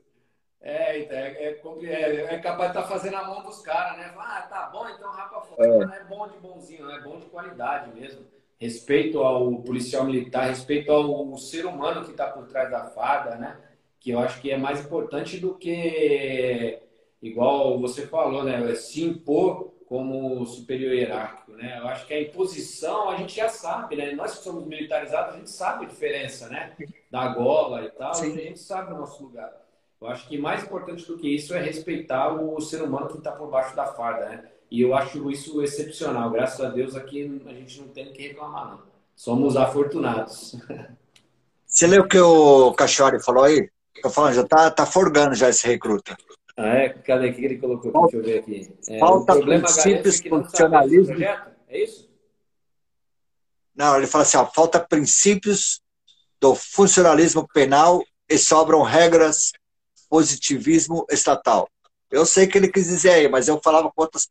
é, é, é, é, capaz de estar tá fazendo a mão dos caras, né? Ah, tá bom, então rapa fora. É. Não é bom de bonzinho, não é bom de qualidade mesmo. Respeito ao policial militar, respeito ao ser humano que está por trás da farda, né? que eu acho que é mais importante do que, igual você falou, né, se impor como superior hierárquico, né? Eu acho que a imposição a gente já sabe, né? Nós que somos militarizados, a gente sabe a diferença, né? Da gola e tal, Sim. a gente sabe o nosso lugar. Eu acho que mais importante do que isso é respeitar o ser humano que está por baixo da farda, né? E eu acho isso excepcional. Graças a Deus aqui a gente não tem o que reclamar, não. Somos afortunados. Você leu o que o Cachori falou aí? Tô falando, já tá, tá forgando já esse recruta. Ah, é? Cadê que ele colocou? Falta, Deixa eu ver aqui. É, falta princípios funcionalismo. É isso? Não, ele fala assim, ó, falta princípios do funcionalismo penal e sobram regras positivismo estatal. Eu sei que ele quis dizer aí, mas eu falava com outras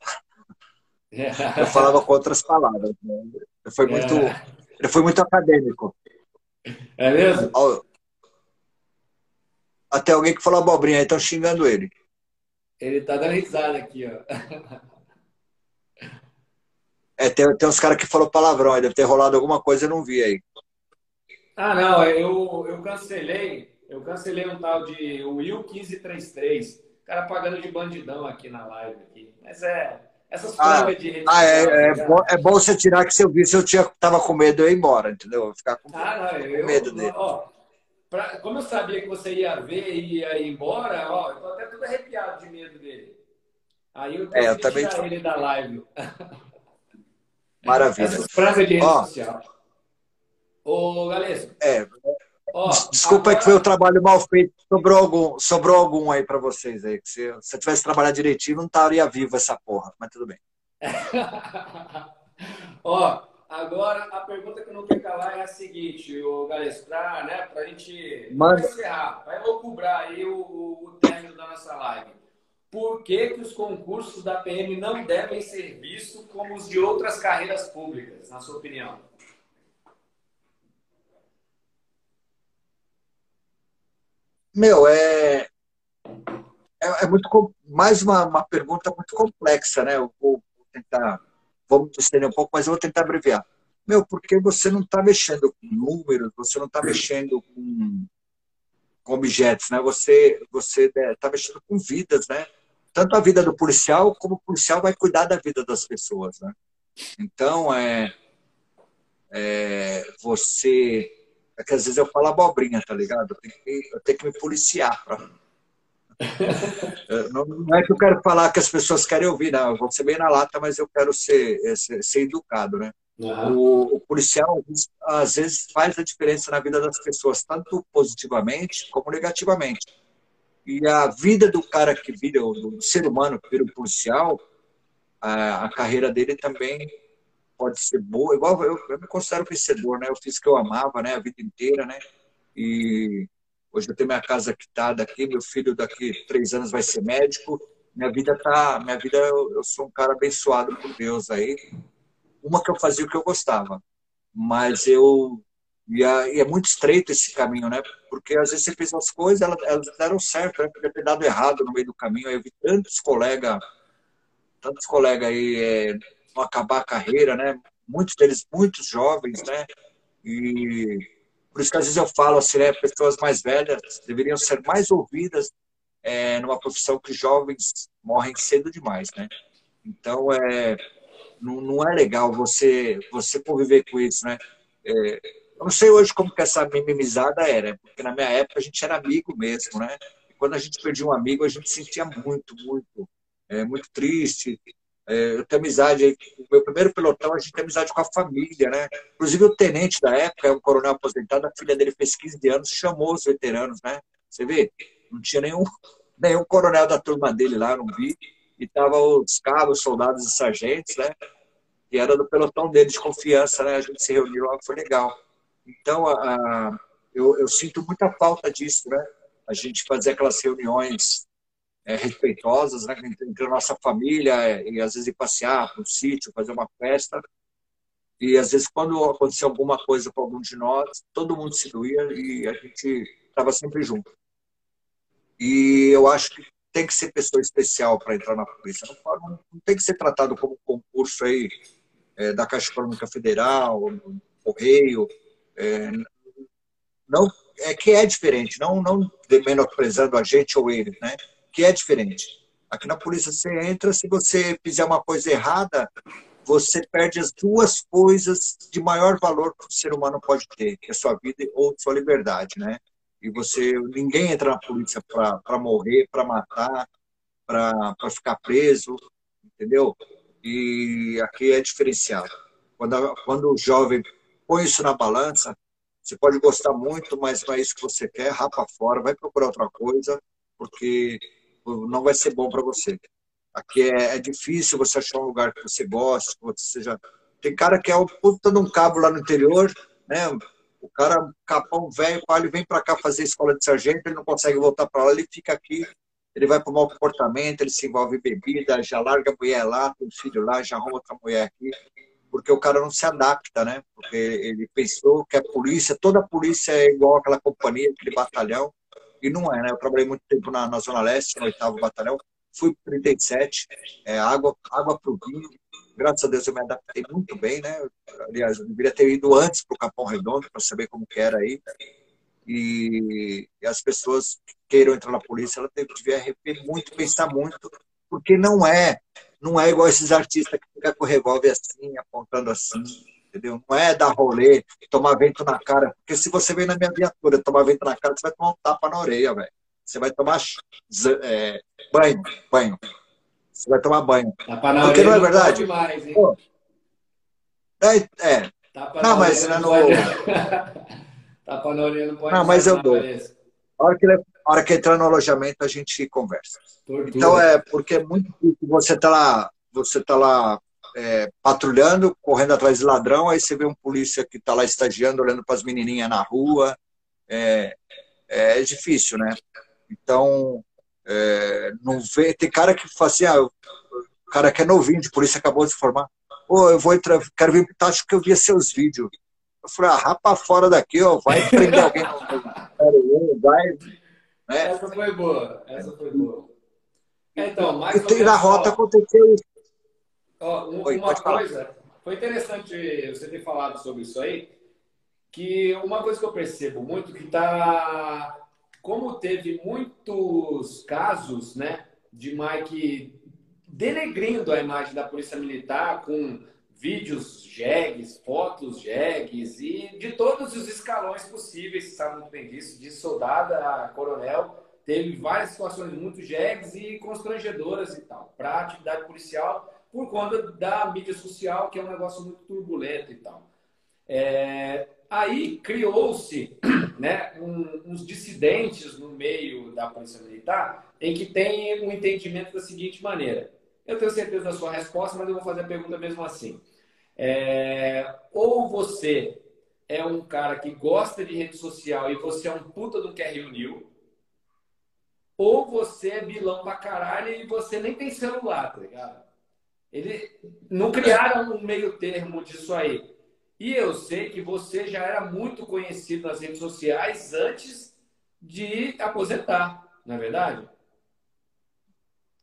eu falava com outras palavras. Né? Foi muito, é. ele foi muito acadêmico. É mesmo? Até alguém que falou abobrinha aí, estão xingando ele. Ele tá dando risada aqui, ó. É, tem, tem uns caras que falou palavrão deve ter rolado alguma coisa, eu não vi aí. Ah, não, eu, eu cancelei, eu cancelei um tal de Will 1533, o cara pagando de bandidão aqui na live aqui. Mas é, essas ah, de rede Ah, é, é, é, bom, é bom você tirar que se eu visse, eu tinha, tava com medo, eu ia embora, entendeu? Eu ficar com, ah, não, eu, medo dele. Ó, Pra, como eu sabia que você ia ver e ia ir embora, ó, eu tô até tudo arrepiado de medo dele. Aí eu é, eu também tô... ele da live. Maravilha. Essas de rede ó, social. Ô, Galesco. É, Desculpa agora... que foi o trabalho mal feito. Sobrou algum, sobrou algum aí para vocês aí. Que se, eu tivesse trabalhado direitinho, não estaria vivo essa porra, mas tudo bem. Ó, agora a pergunta que eu não quero calar é a seguinte, o Gales, para né, a gente encerrar, vai cobrar aí o, o, o término da nossa live. Por que, que os concursos da PM não devem ser vistos como os de outras carreiras públicas, na sua opinião? Meu, é, é, é muito mais uma, uma, pergunta muito complexa, né? Eu vou, vou tentar, vamos estender um pouco, mas eu vou tentar abreviar. Meu, porque você não está mexendo com números, você não está mexendo com, com, objetos, né? Você você está mexendo com vidas, né? Tanto a vida do policial como o policial vai cuidar da vida das pessoas, né? Então é, é você é que às vezes eu falo abobrinha, tá ligado? Eu tenho que, eu tenho que me policiar. Pra... não, não, é que eu quero falar que as pessoas querem ouvir, não. Eu vou ser bem na lata, mas eu quero ser, é, ser, ser educado, né? Uhum. O, o, policial, às vezes, faz a diferença na vida das pessoas, tanto positivamente como negativamente. E a vida do cara que vira, do ser humano que vira o policial, a, a carreira dele também pode ser boa, igual eu, eu me considero vencedor, né? Eu fiz o que eu amava, né? A vida inteira, né? E hoje eu tenho minha casa quitada aqui, meu filho daqui três anos vai ser médico. Minha vida tá, minha vida eu, eu sou um cara abençoado por Deus aí. Uma que eu fazia o que eu gostava, mas eu e, é muito estreito esse caminho, né? Porque às vezes você fez as coisas, elas, elas deram certo, né? Podia ter dado errado no meio do caminho. Eu vi tantos colegas, tantos colegas aí é, acabar a carreira, né? Muitos deles, muitos jovens, né? E por isso que às vezes eu falo assim, né? Pessoas mais velhas deveriam ser mais ouvidas é, numa profissão que jovens morrem cedo demais, né? Então, é, não, não é legal você, você conviver com isso, né? É, eu não sei hoje como que essa mimimizada era, porque na minha época a gente era amigo mesmo, né? E quando a gente perdia um amigo, a gente sentia muito, muito, é, muito triste. É, eu tenho amizade meu primeiro pelotão, a gente tem amizade com a família, né? Inclusive o tenente da época, é um coronel aposentado, a filha dele fez 15 anos, chamou os veteranos, né? Você vê? Não tinha nenhum, nenhum coronel da turma dele lá, não vi. E tava os cabos, soldados e sargentos, né? E era do pelotão dele de confiança, né? A gente se reuniu lá, foi legal. Então, a, a, eu, eu sinto muita falta disso, né? A gente fazer aquelas reuniões é, respeitosas né, entre a nossa família é, e às vezes ir passear para sítio, fazer uma festa. E às vezes quando acontecia alguma coisa com algum de nós, todo mundo se doía e a gente estava sempre junto. E eu acho que tem que ser pessoa especial para entrar na polícia. Não, não, tem que ser tratado como um concurso aí é, da Caixa Econômica Federal, Correio. É, não, é que é diferente, não, não menosprezando a gente ou ele, né? Que é diferente. Aqui na polícia você entra, se você fizer uma coisa errada, você perde as duas coisas de maior valor que o ser humano pode ter, que é sua vida ou sua liberdade, né? E você, ninguém entra na polícia para morrer, para matar, para ficar preso, entendeu? E aqui é diferenciado. Quando, quando o jovem põe isso na balança, você pode gostar muito, mas não é isso que você quer, rapa fora, vai procurar outra coisa, porque não vai ser bom para você. Aqui é, é, difícil você achar um lugar que você goste, que você seja. Tem cara que é o puta de um cabo lá no interior, né? O cara, capão velho, ele vem para cá fazer escola de sargento, ele não consegue voltar para lá, ele fica aqui, ele vai para o mau comportamento, ele se envolve em bebida, já larga a mulher lá, tem um filho lá, já arruma outra mulher aqui, porque o cara não se adapta, né? Porque ele pensou que a polícia, toda a polícia é igual aquela companhia, aquele batalhão, e não é, né? Eu trabalhei muito tempo na, na Zona Leste, no oitavo batalhão, fui para 37, é, água, água para o vinho. Graças a Deus eu me adaptei muito bem, né? Aliás, eu deveria ter ido antes para o Capão Redondo para saber como que era aí. E, e, as pessoas que queiram entrar na polícia, ela devia rever muito, pensar muito, porque não é, não é igual esses artistas que ficam com o revólver assim, apontando assim entendeu? Não é dar rolê, tomar vento na cara, porque se você vem na minha viatura tomar vento na cara, você vai tomar um tapa na orelha, velho. Você vai tomar é, banho, banho. Você vai tomar banho. Tapa na porque não é verdade? Não mais, Pô, é, é. Tapa não, mas não, no... Tapa na orelha não pode Não, mas eu na dou. A hora que, a hora que entrar no alojamento, a gente conversa. Tortura. Então é porque é muito difícil você tá lá, você tá lá é, patrulhando, correndo atrás de ladrão, aí você vê um polícia que está lá estagiando, olhando para as menininhas na rua. É, é difícil, né? Então, é, não vê. Tem cara que fala assim, ah, o cara que é novinho de polícia acabou de se formar. Pô, eu vou entrar, quero vir pro Tático porque eu via seus vídeos. Eu falei, ah, rapa fora daqui, ó, vai prender alguém vai, né? Essa foi boa. Essa foi boa. Então, mais E tem na rota aconteceu isso. Ó, um- Oi, uma falar. coisa, foi interessante você ter falado sobre isso aí, que uma coisa que eu percebo muito que tá, como teve muitos casos, né, de Mike denegrindo a imagem da polícia militar com vídeos jegues, fotos jegues e de todos os escalões possíveis, você sabe muito bem disso, de soldado a coronel, teve várias situações muito jegues e constrangedoras e tal, para a atividade policial, por conta da mídia social, que é um negócio muito turbulento e tal. É, aí criou-se né, um- uns dissidentes no meio da Polícia Militar em que tem um entendimento da seguinte maneira. Eu tenho certeza da sua resposta, mas eu vou fazer a pergunta mesmo assim. É, ou você é um cara que gosta de rede social e você é um puta do que reuniu, ou você é vilão pra caralho e você nem tem celular, tá ligado? Ele não criaram um meio termo disso aí. E eu sei que você já era muito conhecido nas redes sociais antes de aposentar, não é verdade?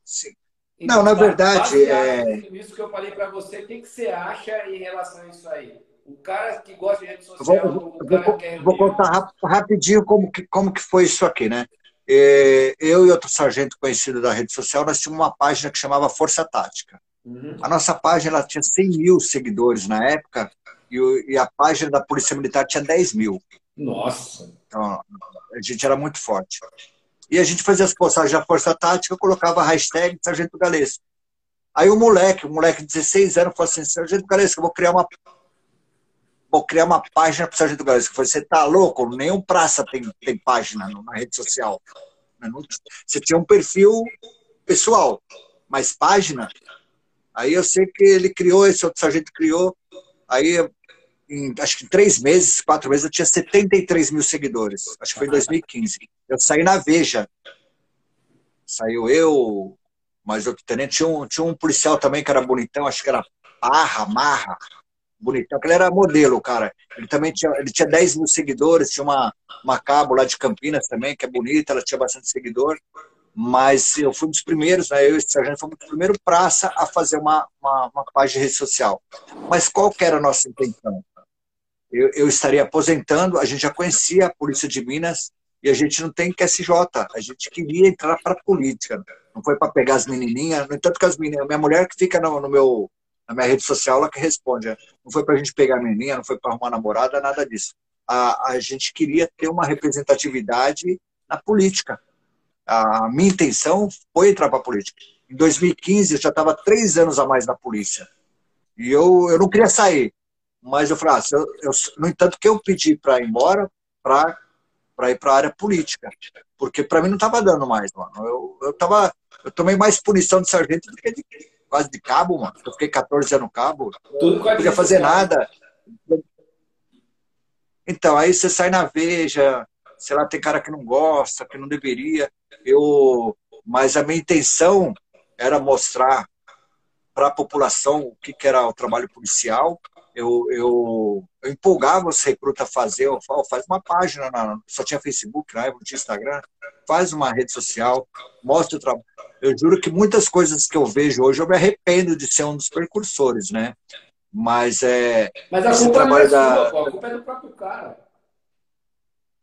Sim. Não, na verdade, é- nisso que eu falei pra você, o que, que você acha em relação a isso aí? O cara que gosta de rede social, vou- cara vou- vou contar rap- rapidinho como que, como que foi isso aqui, né? É, Eu e outro sargento conhecido da rede social, nós tínhamos uma página que chamava Força Tática. Uhum. A nossa página tinha 100 mil seguidores na época e, o- e a página da Polícia Militar tinha 10 mil. Nossa. Então, a gente era muito forte. E a gente fazia as postagens da Força Tática, colocava a hashtag Sargento Galesco. Aí o moleque, um moleque de 16 anos, falou assim, Sargento Galesco, eu vou criar uma vou criar uma página para o Sargento Galesco. Eu falei, você tá louco? Nenhum praça tem, tem página na rede social. Você tinha um perfil pessoal, mas página. Aí eu sei que ele criou, esse outro sargento criou. Aí, em, acho que em três meses, quatro meses, eu tinha 73 mil seguidores. Acho que foi em 2015. Eu saí na Veja. Saiu eu, mais outro tenente. Tinha um, tinha um policial também que era bonitão, acho que era Parra, Marra. Bonitão, que ele era modelo, cara. Ele também tinha, ele tinha 10 mil seguidores, tinha uma, uma cabo lá de Campinas também, que é bonita, ela tinha bastante seguidor. Mas eu fui um dos primeiros, né? Eu e esse sargento fomos o primeiro praça a fazer uma, uma, uma página de rede social. Mas qual que era a nossa intenção? Eu, eu estaria aposentando, a gente já conhecia a Polícia de Minas e a gente não tem QSJ, a gente queria entrar para a política. Não foi para pegar as menininhas, no entanto que as meninas, minha mulher que fica no, no meu, na minha rede social, ela que responde. né? Não foi para a gente pegar a menininha, não foi para arrumar namorada, nada disso. A, a gente queria ter uma representatividade na política. A minha intenção foi entrar para a política. Em 2015, eu já estava três anos a mais na polícia. E eu, eu não queria sair. Mas eu falei, ah, eu, eu- no entanto, que eu pedi para ir embora para ir para a área política. Porque para mim não estava dando mais, mano. Eu, eu, tava, eu tomei mais punição de sargento do que de, quase de cabo, mano. Eu fiquei 14 anos cabo, Tudo não podia fazer nada. Então, aí você sai na Veja, sei lá, tem cara que não gosta, que não deveria. Eu, mas a minha intenção era mostrar para a população o que, que era o trabalho policial. Eu, eu, eu empolgava os recrutas a fazer, eu falava, faz uma página, na, só tinha Facebook na época, não tinha Instagram, faz uma rede social, mostra o trabalho. Eu juro que muitas coisas que eu vejo hoje eu me arrependo de ser um dos precursores, né? Mas é, Mas a culpa não é da- sua. A culpa é do próprio cara.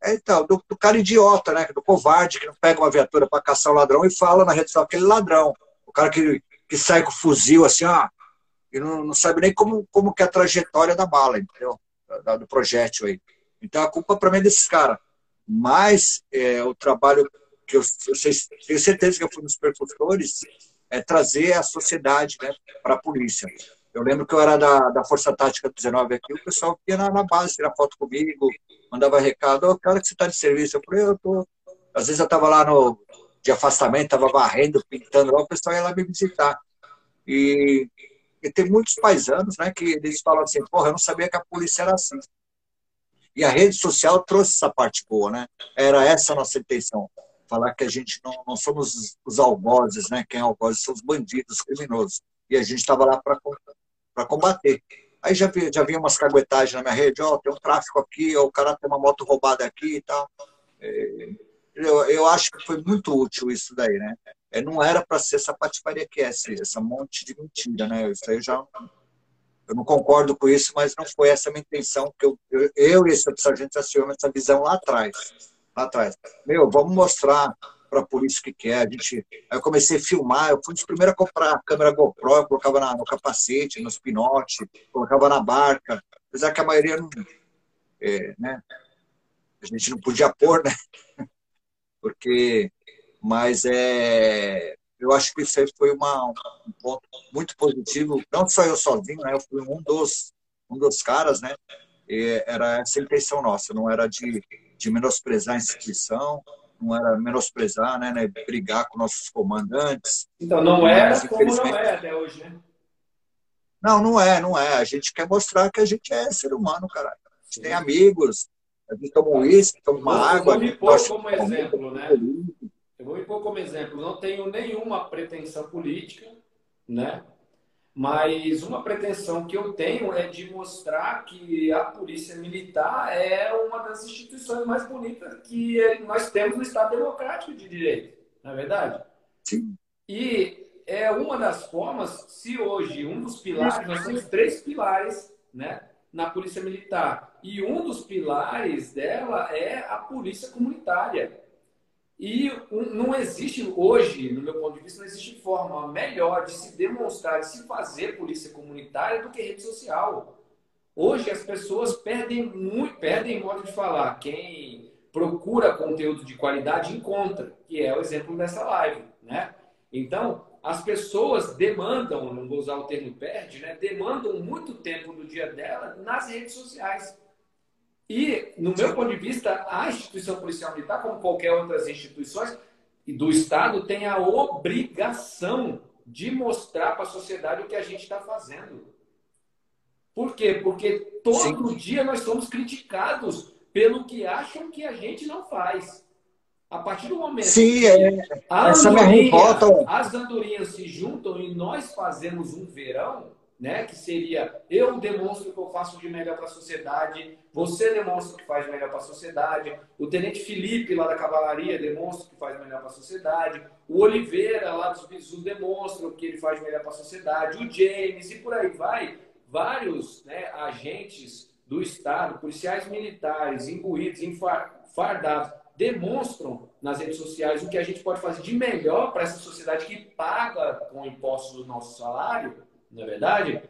É, então, do, do cara idiota, né? Do covarde que não pega uma viatura para caçar o ladrão e fala na rede social aquele ladrão. O cara que, que sai com o fuzil assim, ó, e não, não sabe nem como, como que é a trajetória da bala, entendeu? Da- do projétil aí. Então a culpa para mim é desses caras. Mas é, o trabalho que eu, eu sei, tenho certeza que eu fui um dos percussores é trazer a sociedade né, para a polícia. Eu lembro que eu era da, da Força Tática 19 aqui, o pessoal ia na, na base tirar foto comigo, mandava recado, o cara que você está de serviço. Eu falei, eu tô. Às vezes eu estava lá no de afastamento, estava varrendo, pintando lá, o pessoal ia lá me visitar. E, e tem muitos paisanos, né, que eles falam assim, porra, eu não sabia que a polícia era assim. E a rede social trouxe essa parte boa, né? Era essa a nossa intenção. Falar que a gente não, não somos os algozes, né? Quem é algozes são os bandidos, os criminosos. E a gente estava lá para combater. Aí já vi, já vi umas caguetagens na minha rede, ó, oh, tem um tráfico aqui, ó, o cara tem uma moto roubada aqui e tal. É, eu, eu acho que foi muito útil isso daí, né? É, não era para ser essa patifaria que é, essa monte de mentira, né? Isso aí eu já eu não concordo com isso, mas não foi essa a minha intenção, porque eu, eu, eu e esse sargento tivemos essa visão lá atrás. Lá atrás. Meu, vamos mostrar para a polícia que, que é. A gente, aí eu comecei a filmar, eu fui um dos primeiros a comprar a câmera GoPro, eu colocava na, no capacete, nos pinotes, colocava na barca, apesar que a maioria não. É, né? A gente não podia pôr, né? Porque. Mas é eu acho que isso aí foi uma, um ponto muito positivo. Não só eu sozinho, né? Eu fui um dos, um dos caras, né? E era essa a intenção nossa, não era de, de menosprezar a instituição, não era menosprezar, né, né, brigar com nossos comandantes. Então, não era mas, como não é até hoje, né? Não, não é, não é. A gente quer mostrar que a gente é ser humano, cara. A gente Sim. tem amigos, a gente toma uísque, toma uma água. Vou me pôr como exemplo, né? Eu vou me pôr como exemplo. Não tenho nenhuma pretensão política, né? Mas uma pretensão que eu tenho é de mostrar que a Polícia Militar é uma das instituições mais bonitas que nós temos no Estado Democrático de Direito, não é verdade? Sim. E é uma das formas, se hoje um dos pilares, nós temos três pilares, né? Na Polícia Militar. E um dos pilares dela é a Polícia Comunitária. E não existe hoje, no meu ponto de vista, não existe forma melhor de se demonstrar, de se fazer polícia comunitária do que rede social. Hoje as pessoas perdem muito, perdem modo de falar. Quem procura conteúdo de qualidade encontra, que é o exemplo dessa live, né? Então, as pessoas demandam, não vou usar o termo perde, né? Demandam muito tempo do dia dela nas redes sociais. E, no meu ponto de vista, a instituição policial militar, como qualquer outras instituições do Estado, tem a obrigação de mostrar para a sociedade o que a gente está fazendo. Por quê? Porque todo Sim. dia nós somos criticados pelo que acham que a gente não faz. A partir do momento Sim, que é. Andorinha, as andorinhas se juntam e nós fazemos um verão, né? Que seria eu demonstro o que eu faço de melhor para a sociedade, você demonstra o que faz melhor para a sociedade, o Tenente Felipe lá da Cavalaria demonstra o que faz melhor para a sociedade, o Oliveira lá dos Bisus demonstra o que ele faz melhor para a sociedade, o James e por aí vai, vários né, agentes do Estado, policiais militares, imbuídos, fardados, demonstram nas redes sociais o que a gente pode fazer de melhor para essa sociedade que paga com impostos do nosso salário não é verdade?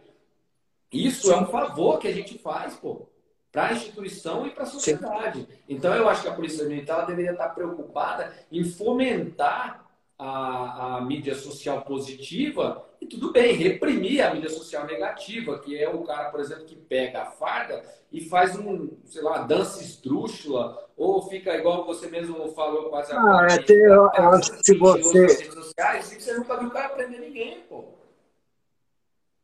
Isso é um favor que a gente faz, pô, para a instituição e para a sociedade. Então, eu acho que a Polícia Militar deveria estar preocupada em fomentar a, a mídia social positiva e tudo bem, reprimir a mídia social negativa, que é o cara, por exemplo, que pega a farda e faz um, sei lá, dança esdrúxula, ou fica igual você mesmo falou quase agora. Ah, é, eu, eu acho que se você... Sociais, você nunca viu o cara prender ninguém, pô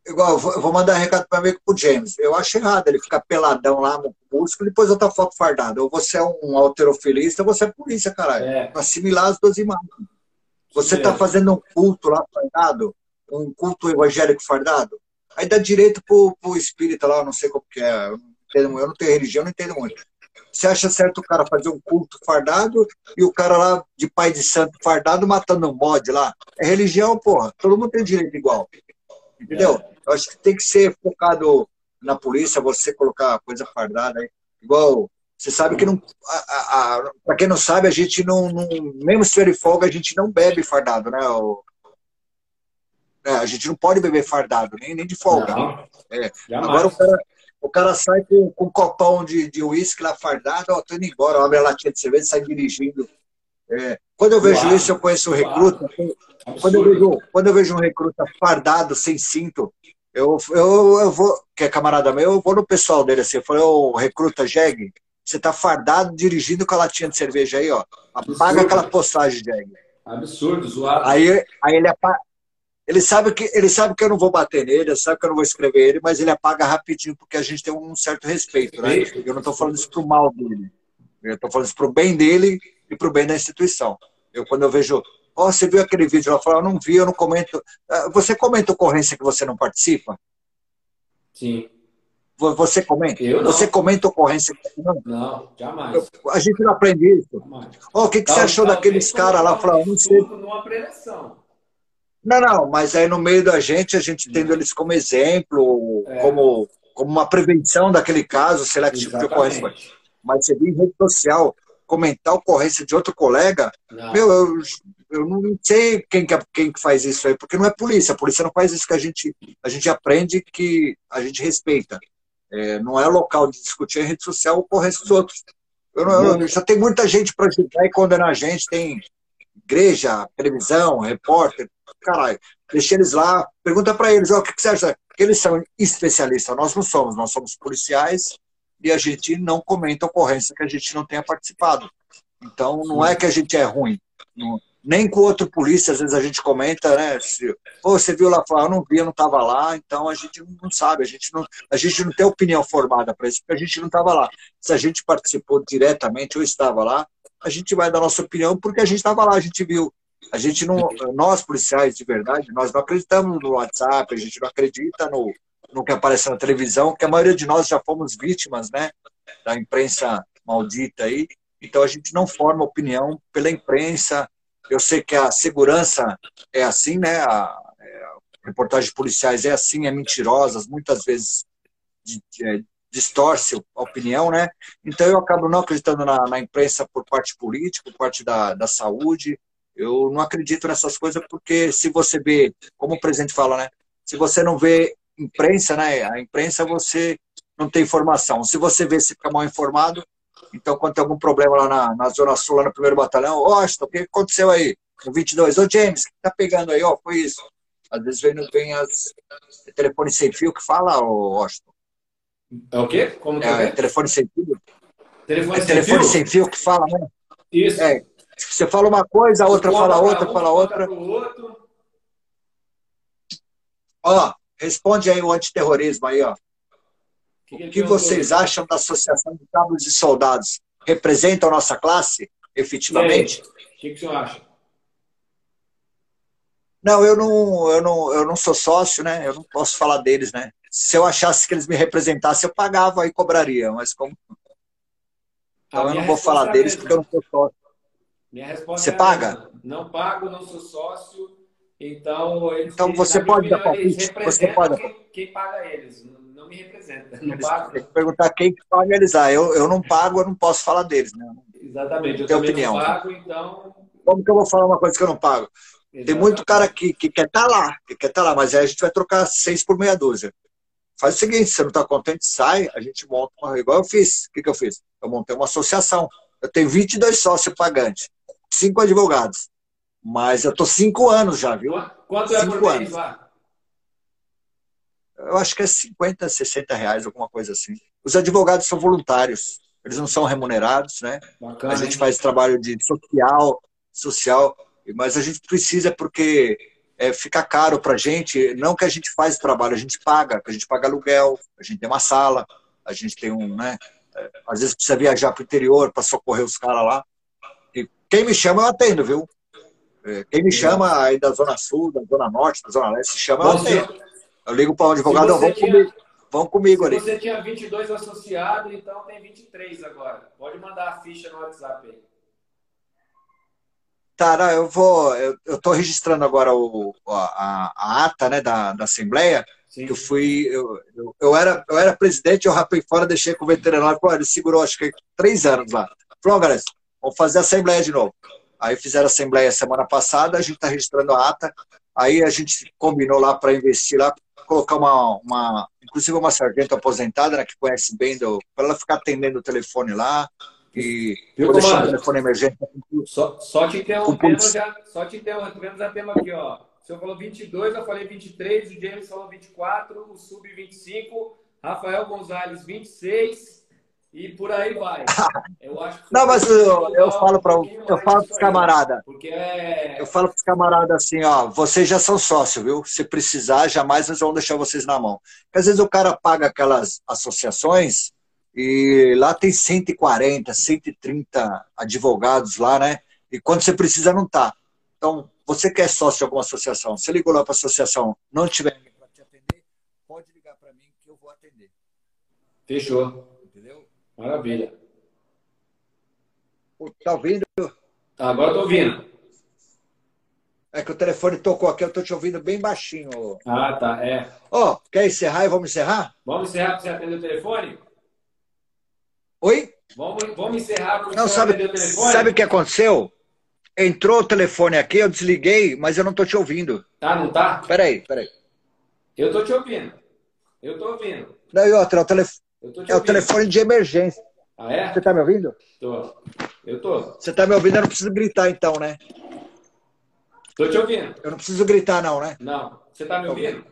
igual, eu vou mandar um recado para mim pro James. Eu acho errado ele ficar peladão lá no músico e depois outra foto fardada. Ou você é um alterofilista, ou você é polícia, caralho. É. Assimilar as duas imagens. Você está fazendo um culto lá fardado, um culto evangélico fardado, aí dá direito pro, pro espírita lá, não sei como que é. Eu não, eu não tenho religião, não entendo muito. Você acha certo o cara fazer um culto fardado e o cara lá de pai de santo fardado matando um bode lá? É religião, porra. Todo mundo tem direito igual. Entendeu? Eu acho que tem que ser focado na polícia, você colocar coisa fardada aí. Igual, você sabe que não. Para quem não sabe, a gente não, não. Mesmo se tiver folga, a gente não bebe fardado, né? O, é, a gente não pode beber fardado, nem, nem de folga. É. Agora o cara, o cara sai com, com um copão de uísque lá fardado, ó, tô indo embora, abre a latinha de cerveja e sai dirigindo. É. Quando eu vejo isso, eu conheço o recruta. Quando eu, vejo, quando eu vejo um recruta fardado, sem cinto, eu, eu, eu vou, que é camarada meu, eu vou no pessoal dele assim, eu falei, ô, recruta Jeg, Você tá fardado dirigindo com a latinha de cerveja aí, ó. Apaga Absurdo. aquela postagem, Jair. Absurdo, zoado. Aí, aí ele apaga. Ele sabe, que, ele sabe que eu não vou bater nele, ele sabe que eu não vou escrever ele, mas ele apaga rapidinho, porque a gente tem um certo respeito, né? Eu não estou falando isso pro mal dele. Eu estou falando isso pro bem dele e pro bem da instituição. Eu, quando eu vejo, ó, você viu aquele vídeo? Eu não vi, eu não comento. Ah, Você comenta ocorrência que você não participa? Sim. Vo- Você comenta? Eu não. Você comenta ocorrência que você não? Não, jamais. Eu- A gente não aprende isso. jamais. Ó, o que, que você Talvez achou daqueles caras lá? colocar Fala, um não sei. estudo numa preleção. Não, não, mas aí no meio da gente, a gente tendo eles como exemplo, É. como, como uma prevenção daquele caso, sei lá que tipo de ocorrência. Mas você vir em rede social comentar a ocorrência de outro colega, Não. meu, eu, eu não sei quem que, é- quem que faz isso aí, porque não é polícia. A polícia não faz isso que a gente, a gente aprende que a gente respeita. É, não é local de discutir em rede social a ocorrência dos outros. Eu não, eu, já tem muita gente para julgar e condenar a gente, tem igreja, televisão, repórter, caralho. Deixa eles lá, pergunta para eles, ó, o que, que você acha? Que eles são especialistas, nós não somos, nós somos policiais e a gente não comenta ocorrência que a gente não tenha participado. Então, não é que a gente é ruim. Não- nem com outro polícia, às vezes a gente comenta, né? Se, você viu lá falar, eu não vi, eu não estava lá, então a gente não sabe, a gente não, a gente não tem opinião formada para isso, porque a gente não estava lá. Se a gente participou diretamente ou estava lá, a gente vai dar nossa opinião porque a gente estava lá, a gente viu. A gente não, nós policiais de verdade, nós não acreditamos no WhatsApp, a gente não acredita no, no que aparece na televisão, que a maioria de nós já fomos vítimas, né, da imprensa maldita aí. Então a gente não forma opinião pela imprensa. Eu sei que a segurança é assim, né? A, é, a reportagem policiais é assim, é mentirosas, muitas vezes de- é, distorce a opinião, né? Então eu acabo não acreditando na, na imprensa por parte política, por parte da, da saúde. Eu não acredito nessas coisas porque se você vê, como o presidente fala, né? Se você não vê imprensa, né? A imprensa você não tem informação. Se você vê, se fica mal informado. Então, quando tem algum problema lá na, na Zona Sul, lá no primeiro batalhão, ó, Washington, o que aconteceu aí? No 22, ô James, o que tá pegando aí? Ó, foi isso. Às vezes vem, vem as é telefone sem fio que fala, ô Washington. É o quê? Como que É, é? telefone sem fio. Telefone É sem telefone fio? sem fio que fala, né? Isso. É, você fala uma coisa, a outra fala outra, fala outra. Ó, responde aí o antiterrorismo aí, ó. que O ele que vocês acham da Associação de Cabos e Soldados? Representam a nossa classe, efetivamente? O que, que o senhor acha? Não, eu não, eu não, eu não sou sócio, né? Eu não posso falar deles, né? Se eu achasse que eles me representassem, eu pagava e cobraria, mas como então eu não vou falar é deles porque eu não sou sócio. Minha resposta Você é paga? mesma. Não pago, não sou sócio. Então, eles, Então você pode dar opinião, palpite? Você pode- quem, quem paga eles. Não, me representa. Não Eles pago. têm que perguntar quem que paga eles. Ah, eu, eu não pago, eu não posso falar deles, né? Exatamente. Eu Tem opinião. não pago, então. Como que eu vou falar uma coisa que eu não pago? Tem muito cara que, que quer estar lá, que quer estar lá, mas aí a gente vai trocar seis por meia dúzia. Faz o seguinte, se você não está contente, sai, a gente monta uma. Igual eu fiz. O que, que eu fiz? Eu montei uma associação. Eu tenho 22 sócios pagantes, cinco advogados. Mas eu tô cinco anos já, viu? Qu- Quanto é por Cinco mês anos. lá? Eu acho que é 50, 60 reais, alguma coisa assim. Os advogados são voluntários, eles não são remunerados, né? Bacana. A gente hein? faz trabalho de social, social, mas a gente precisa porque é, fica caro para a gente. Não que a gente faz o trabalho, a gente paga, a gente paga aluguel, a gente tem uma sala, a gente tem um, né? é, Às vezes precisa viajar para o interior para socorrer os caras lá. E quem me chama eu atendo, viu? É, Quem me chama aí da Zona Sul, da Zona Norte, da Zona Leste, chama eu Bom, atendo. se- Eu ligo para o advogado, Se você vão comigo, vão comigo Se ali. você tinha 22 associados, então tem 23 agora. Pode mandar a ficha no WhatsApp aí. Tá, não, eu vou. Eu, tô registrando agora o, a, a ata né, da, da Assembleia. Sim. que eu fui. Eu, eu, eu era, eu era presidente, eu rapei fora, deixei com o veterinário. Pô, ele segurou, acho que três anos lá. Falou, galera, vamos fazer a Assembleia de novo. Aí fizeram Assembleia semana passada, a gente está registrando a ata. Aí a gente combinou lá para investir lá, colocar uma, uma. Inclusive uma sargento aposentada, né, que conhece bem, para ela ficar atendendo o telefone lá. E Viu, vou deixar o telefone emergente. Só, só te interrompendo já. Só te interrompendo, já temos aqui, ó. O senhor falou 22, eu falei 23, o James falou 24, o Sub 25, Rafael Gonzalez 26, e por aí vai. Eu acho não, mas eu, eu falo para um eu falo para os camaradas. Porque é... Eu falo para os camaradas assim, ó, vocês já são sócios, viu? Se precisar, jamais nós vamos deixar vocês na mão. Porque às vezes o cara paga aquelas associações e lá tem 140, 130 advogados lá, né? E quando você precisa, não tá. Então, você quer é sócio de alguma associação, você ligou lá para a associação, não tiver ninguém para te atender, pode ligar para mim que eu vou atender. Fechou. Maravilha. Tá ouvindo? Tá, agora tô ouvindo. É que o telefone tocou aqui, eu tô te ouvindo bem baixinho. Ah, tá, é. Ó, oh, quer encerrar e vamos encerrar? Vamos encerrar para você atender o telefone? Oi? Vamos, vamos encerrar para você atender o telefone? Sabe o que aconteceu? Entrou o telefone aqui, eu desliguei, mas eu não tô te ouvindo. Tá, não tá? Peraí, peraí. Eu tô te ouvindo. Eu tô ouvindo. Não, e outra, é o, telef... é o telefone de emergência. Ah, é? Você tá me ouvindo? Tô. Eu tô. Você tá me ouvindo, eu não preciso gritar então, né? Tô te ouvindo. Eu não preciso gritar, não, né? Não. Você tá me ouvindo?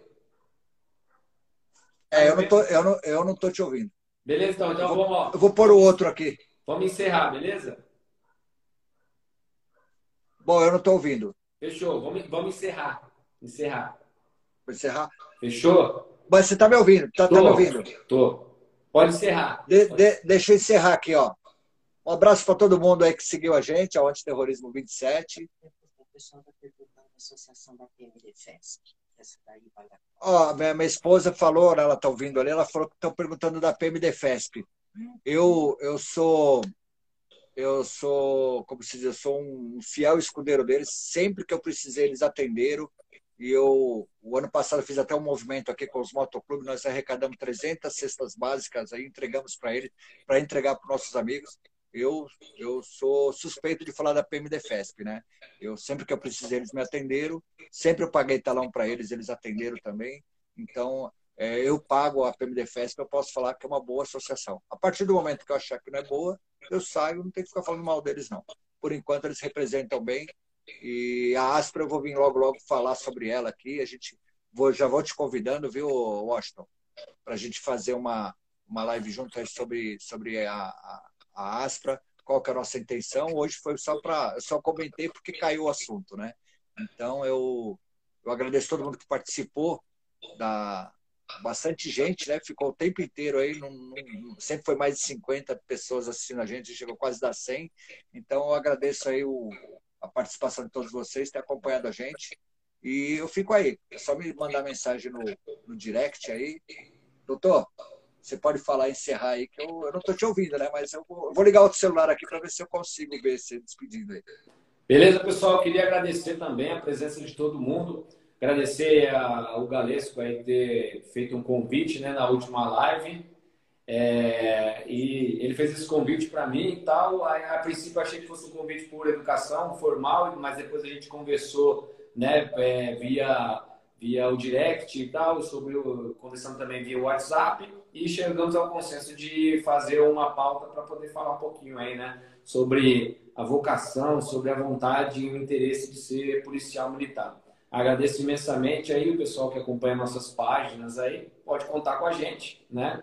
É, eu não tô, eu não, eu não tô te ouvindo. Beleza, então, então eu vou, vamos. Eu vou pôr o outro aqui. Vamos encerrar, beleza? Bom, eu não estou ouvindo. Fechou. Vamos, vamos encerrar. Encerrar. Vou encerrar? Fechou? Mas você está me ouvindo? Está tá me ouvindo? Tô. Pode encerrar. De, de, deixa eu encerrar aqui, ó. Um abraço para todo mundo aí que seguiu a gente, ao Antiterrorismo 27. O pessoal está perguntando a associação da. Ó, minha, minha esposa falou, ela está ouvindo ali, ela falou que estão perguntando da PMDFESP. Eu, eu sou eu sou, como se diz, eu sou um fiel escudeiro deles. Sempre que eu precisei, eles atenderam. E eu, o ano passado, fiz até um movimento aqui com os motoclubes. Nós arrecadamos 300 cestas básicas, aí entregamos para eles, para entregar para nossos amigos. Eu, eu sou suspeito de falar da PMDFESP, né? Eu sempre que eu precisei, eles me atenderam. Sempre eu paguei talão para eles, eles atenderam também. Então, é, eu pago a PMDFESP, eu posso falar que é uma boa associação. A partir do momento que eu achar que não é boa, eu saio, não tem que ficar falando mal deles, não. Por enquanto, eles representam bem. E a Aspra, eu vou vir logo, logo falar sobre ela aqui. A gente vou, já vou te convidando, viu, Washington, para a gente fazer uma, uma live junto sobre, sobre a, a, a Aspra, qual que é a nossa intenção. Hoje foi só para. Eu só comentei porque caiu o assunto, né? Então, eu, eu agradeço todo mundo que participou da, bastante gente, né? Ficou o tempo inteiro aí, num, num, sempre foi mais de 50 pessoas assistindo a gente, chegou quase a 100. Então eu agradeço aí o, a participação de todos vocês, ter acompanhado a gente. E eu fico aí, é só me mandar mensagem no, no direct aí. Doutor, você pode falar, encerrar aí, que eu, eu não estou te ouvindo, né? Mas eu vou, eu vou ligar outro celular aqui para ver se eu consigo ver você despedindo aí. Beleza, pessoal. Queria agradecer também a presença de todo mundo. Agradecer ao Galesco aí ter feito um convite né, na última live. É, e ele fez esse convite para mim e tal. A, a princípio achei que fosse um convite por educação formal, mas depois a gente conversou né, é, via, via o direct e tal, sobre o, conversando também via WhatsApp e chegamos ao consenso de fazer uma pauta para poder falar um pouquinho aí, né, sobre a vocação, sobre a vontade e o interesse de ser policial militar. Agradeço imensamente aí o pessoal que acompanha nossas páginas aí, pode contar com a gente, né?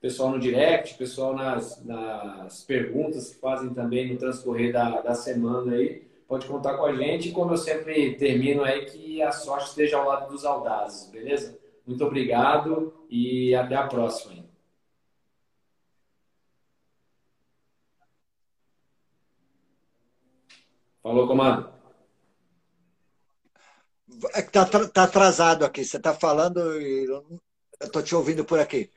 Pessoal no direct, pessoal nas, nas perguntas que fazem também no transcorrer da, da semana aí, pode contar com a gente. E como eu sempre termino aí, que a sorte esteja ao lado dos audazes, beleza? Muito obrigado e até a próxima. Falou, comando. É tá, tá atrasado aqui. Você está falando e eu estou te ouvindo por aqui.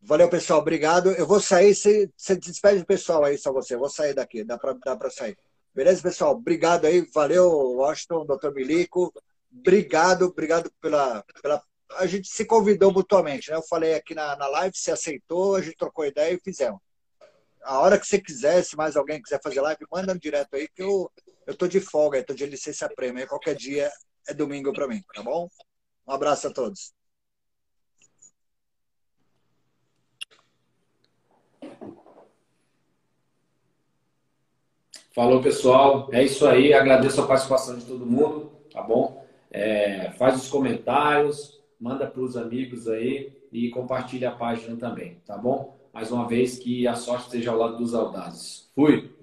Valeu, pessoal. Obrigado. Eu vou sair. Você, você despede do pessoal aí, só você. Eu vou sair daqui. Dá para dá sair. Beleza, pessoal? Obrigado aí. Valeu, Washington, doutor Milico. Obrigado, obrigado pela, pela. A gente se convidou mutuamente, né? Eu falei aqui na, na live, você aceitou, a gente trocou ideia e fizemos. A hora que você quiser, se mais alguém quiser fazer live, manda direto aí que eu, eu tô de folga, eu tô de licença prêmio. Qualquer dia é domingo para mim, tá bom? Um abraço a todos. Falou, pessoal. É isso aí. Agradeço a participação de todo mundo, tá bom? É, faz os comentários, manda para os amigos aí e compartilha a página também, tá bom? mais uma vez que a sorte esteja ao lado dos audazes. Fui!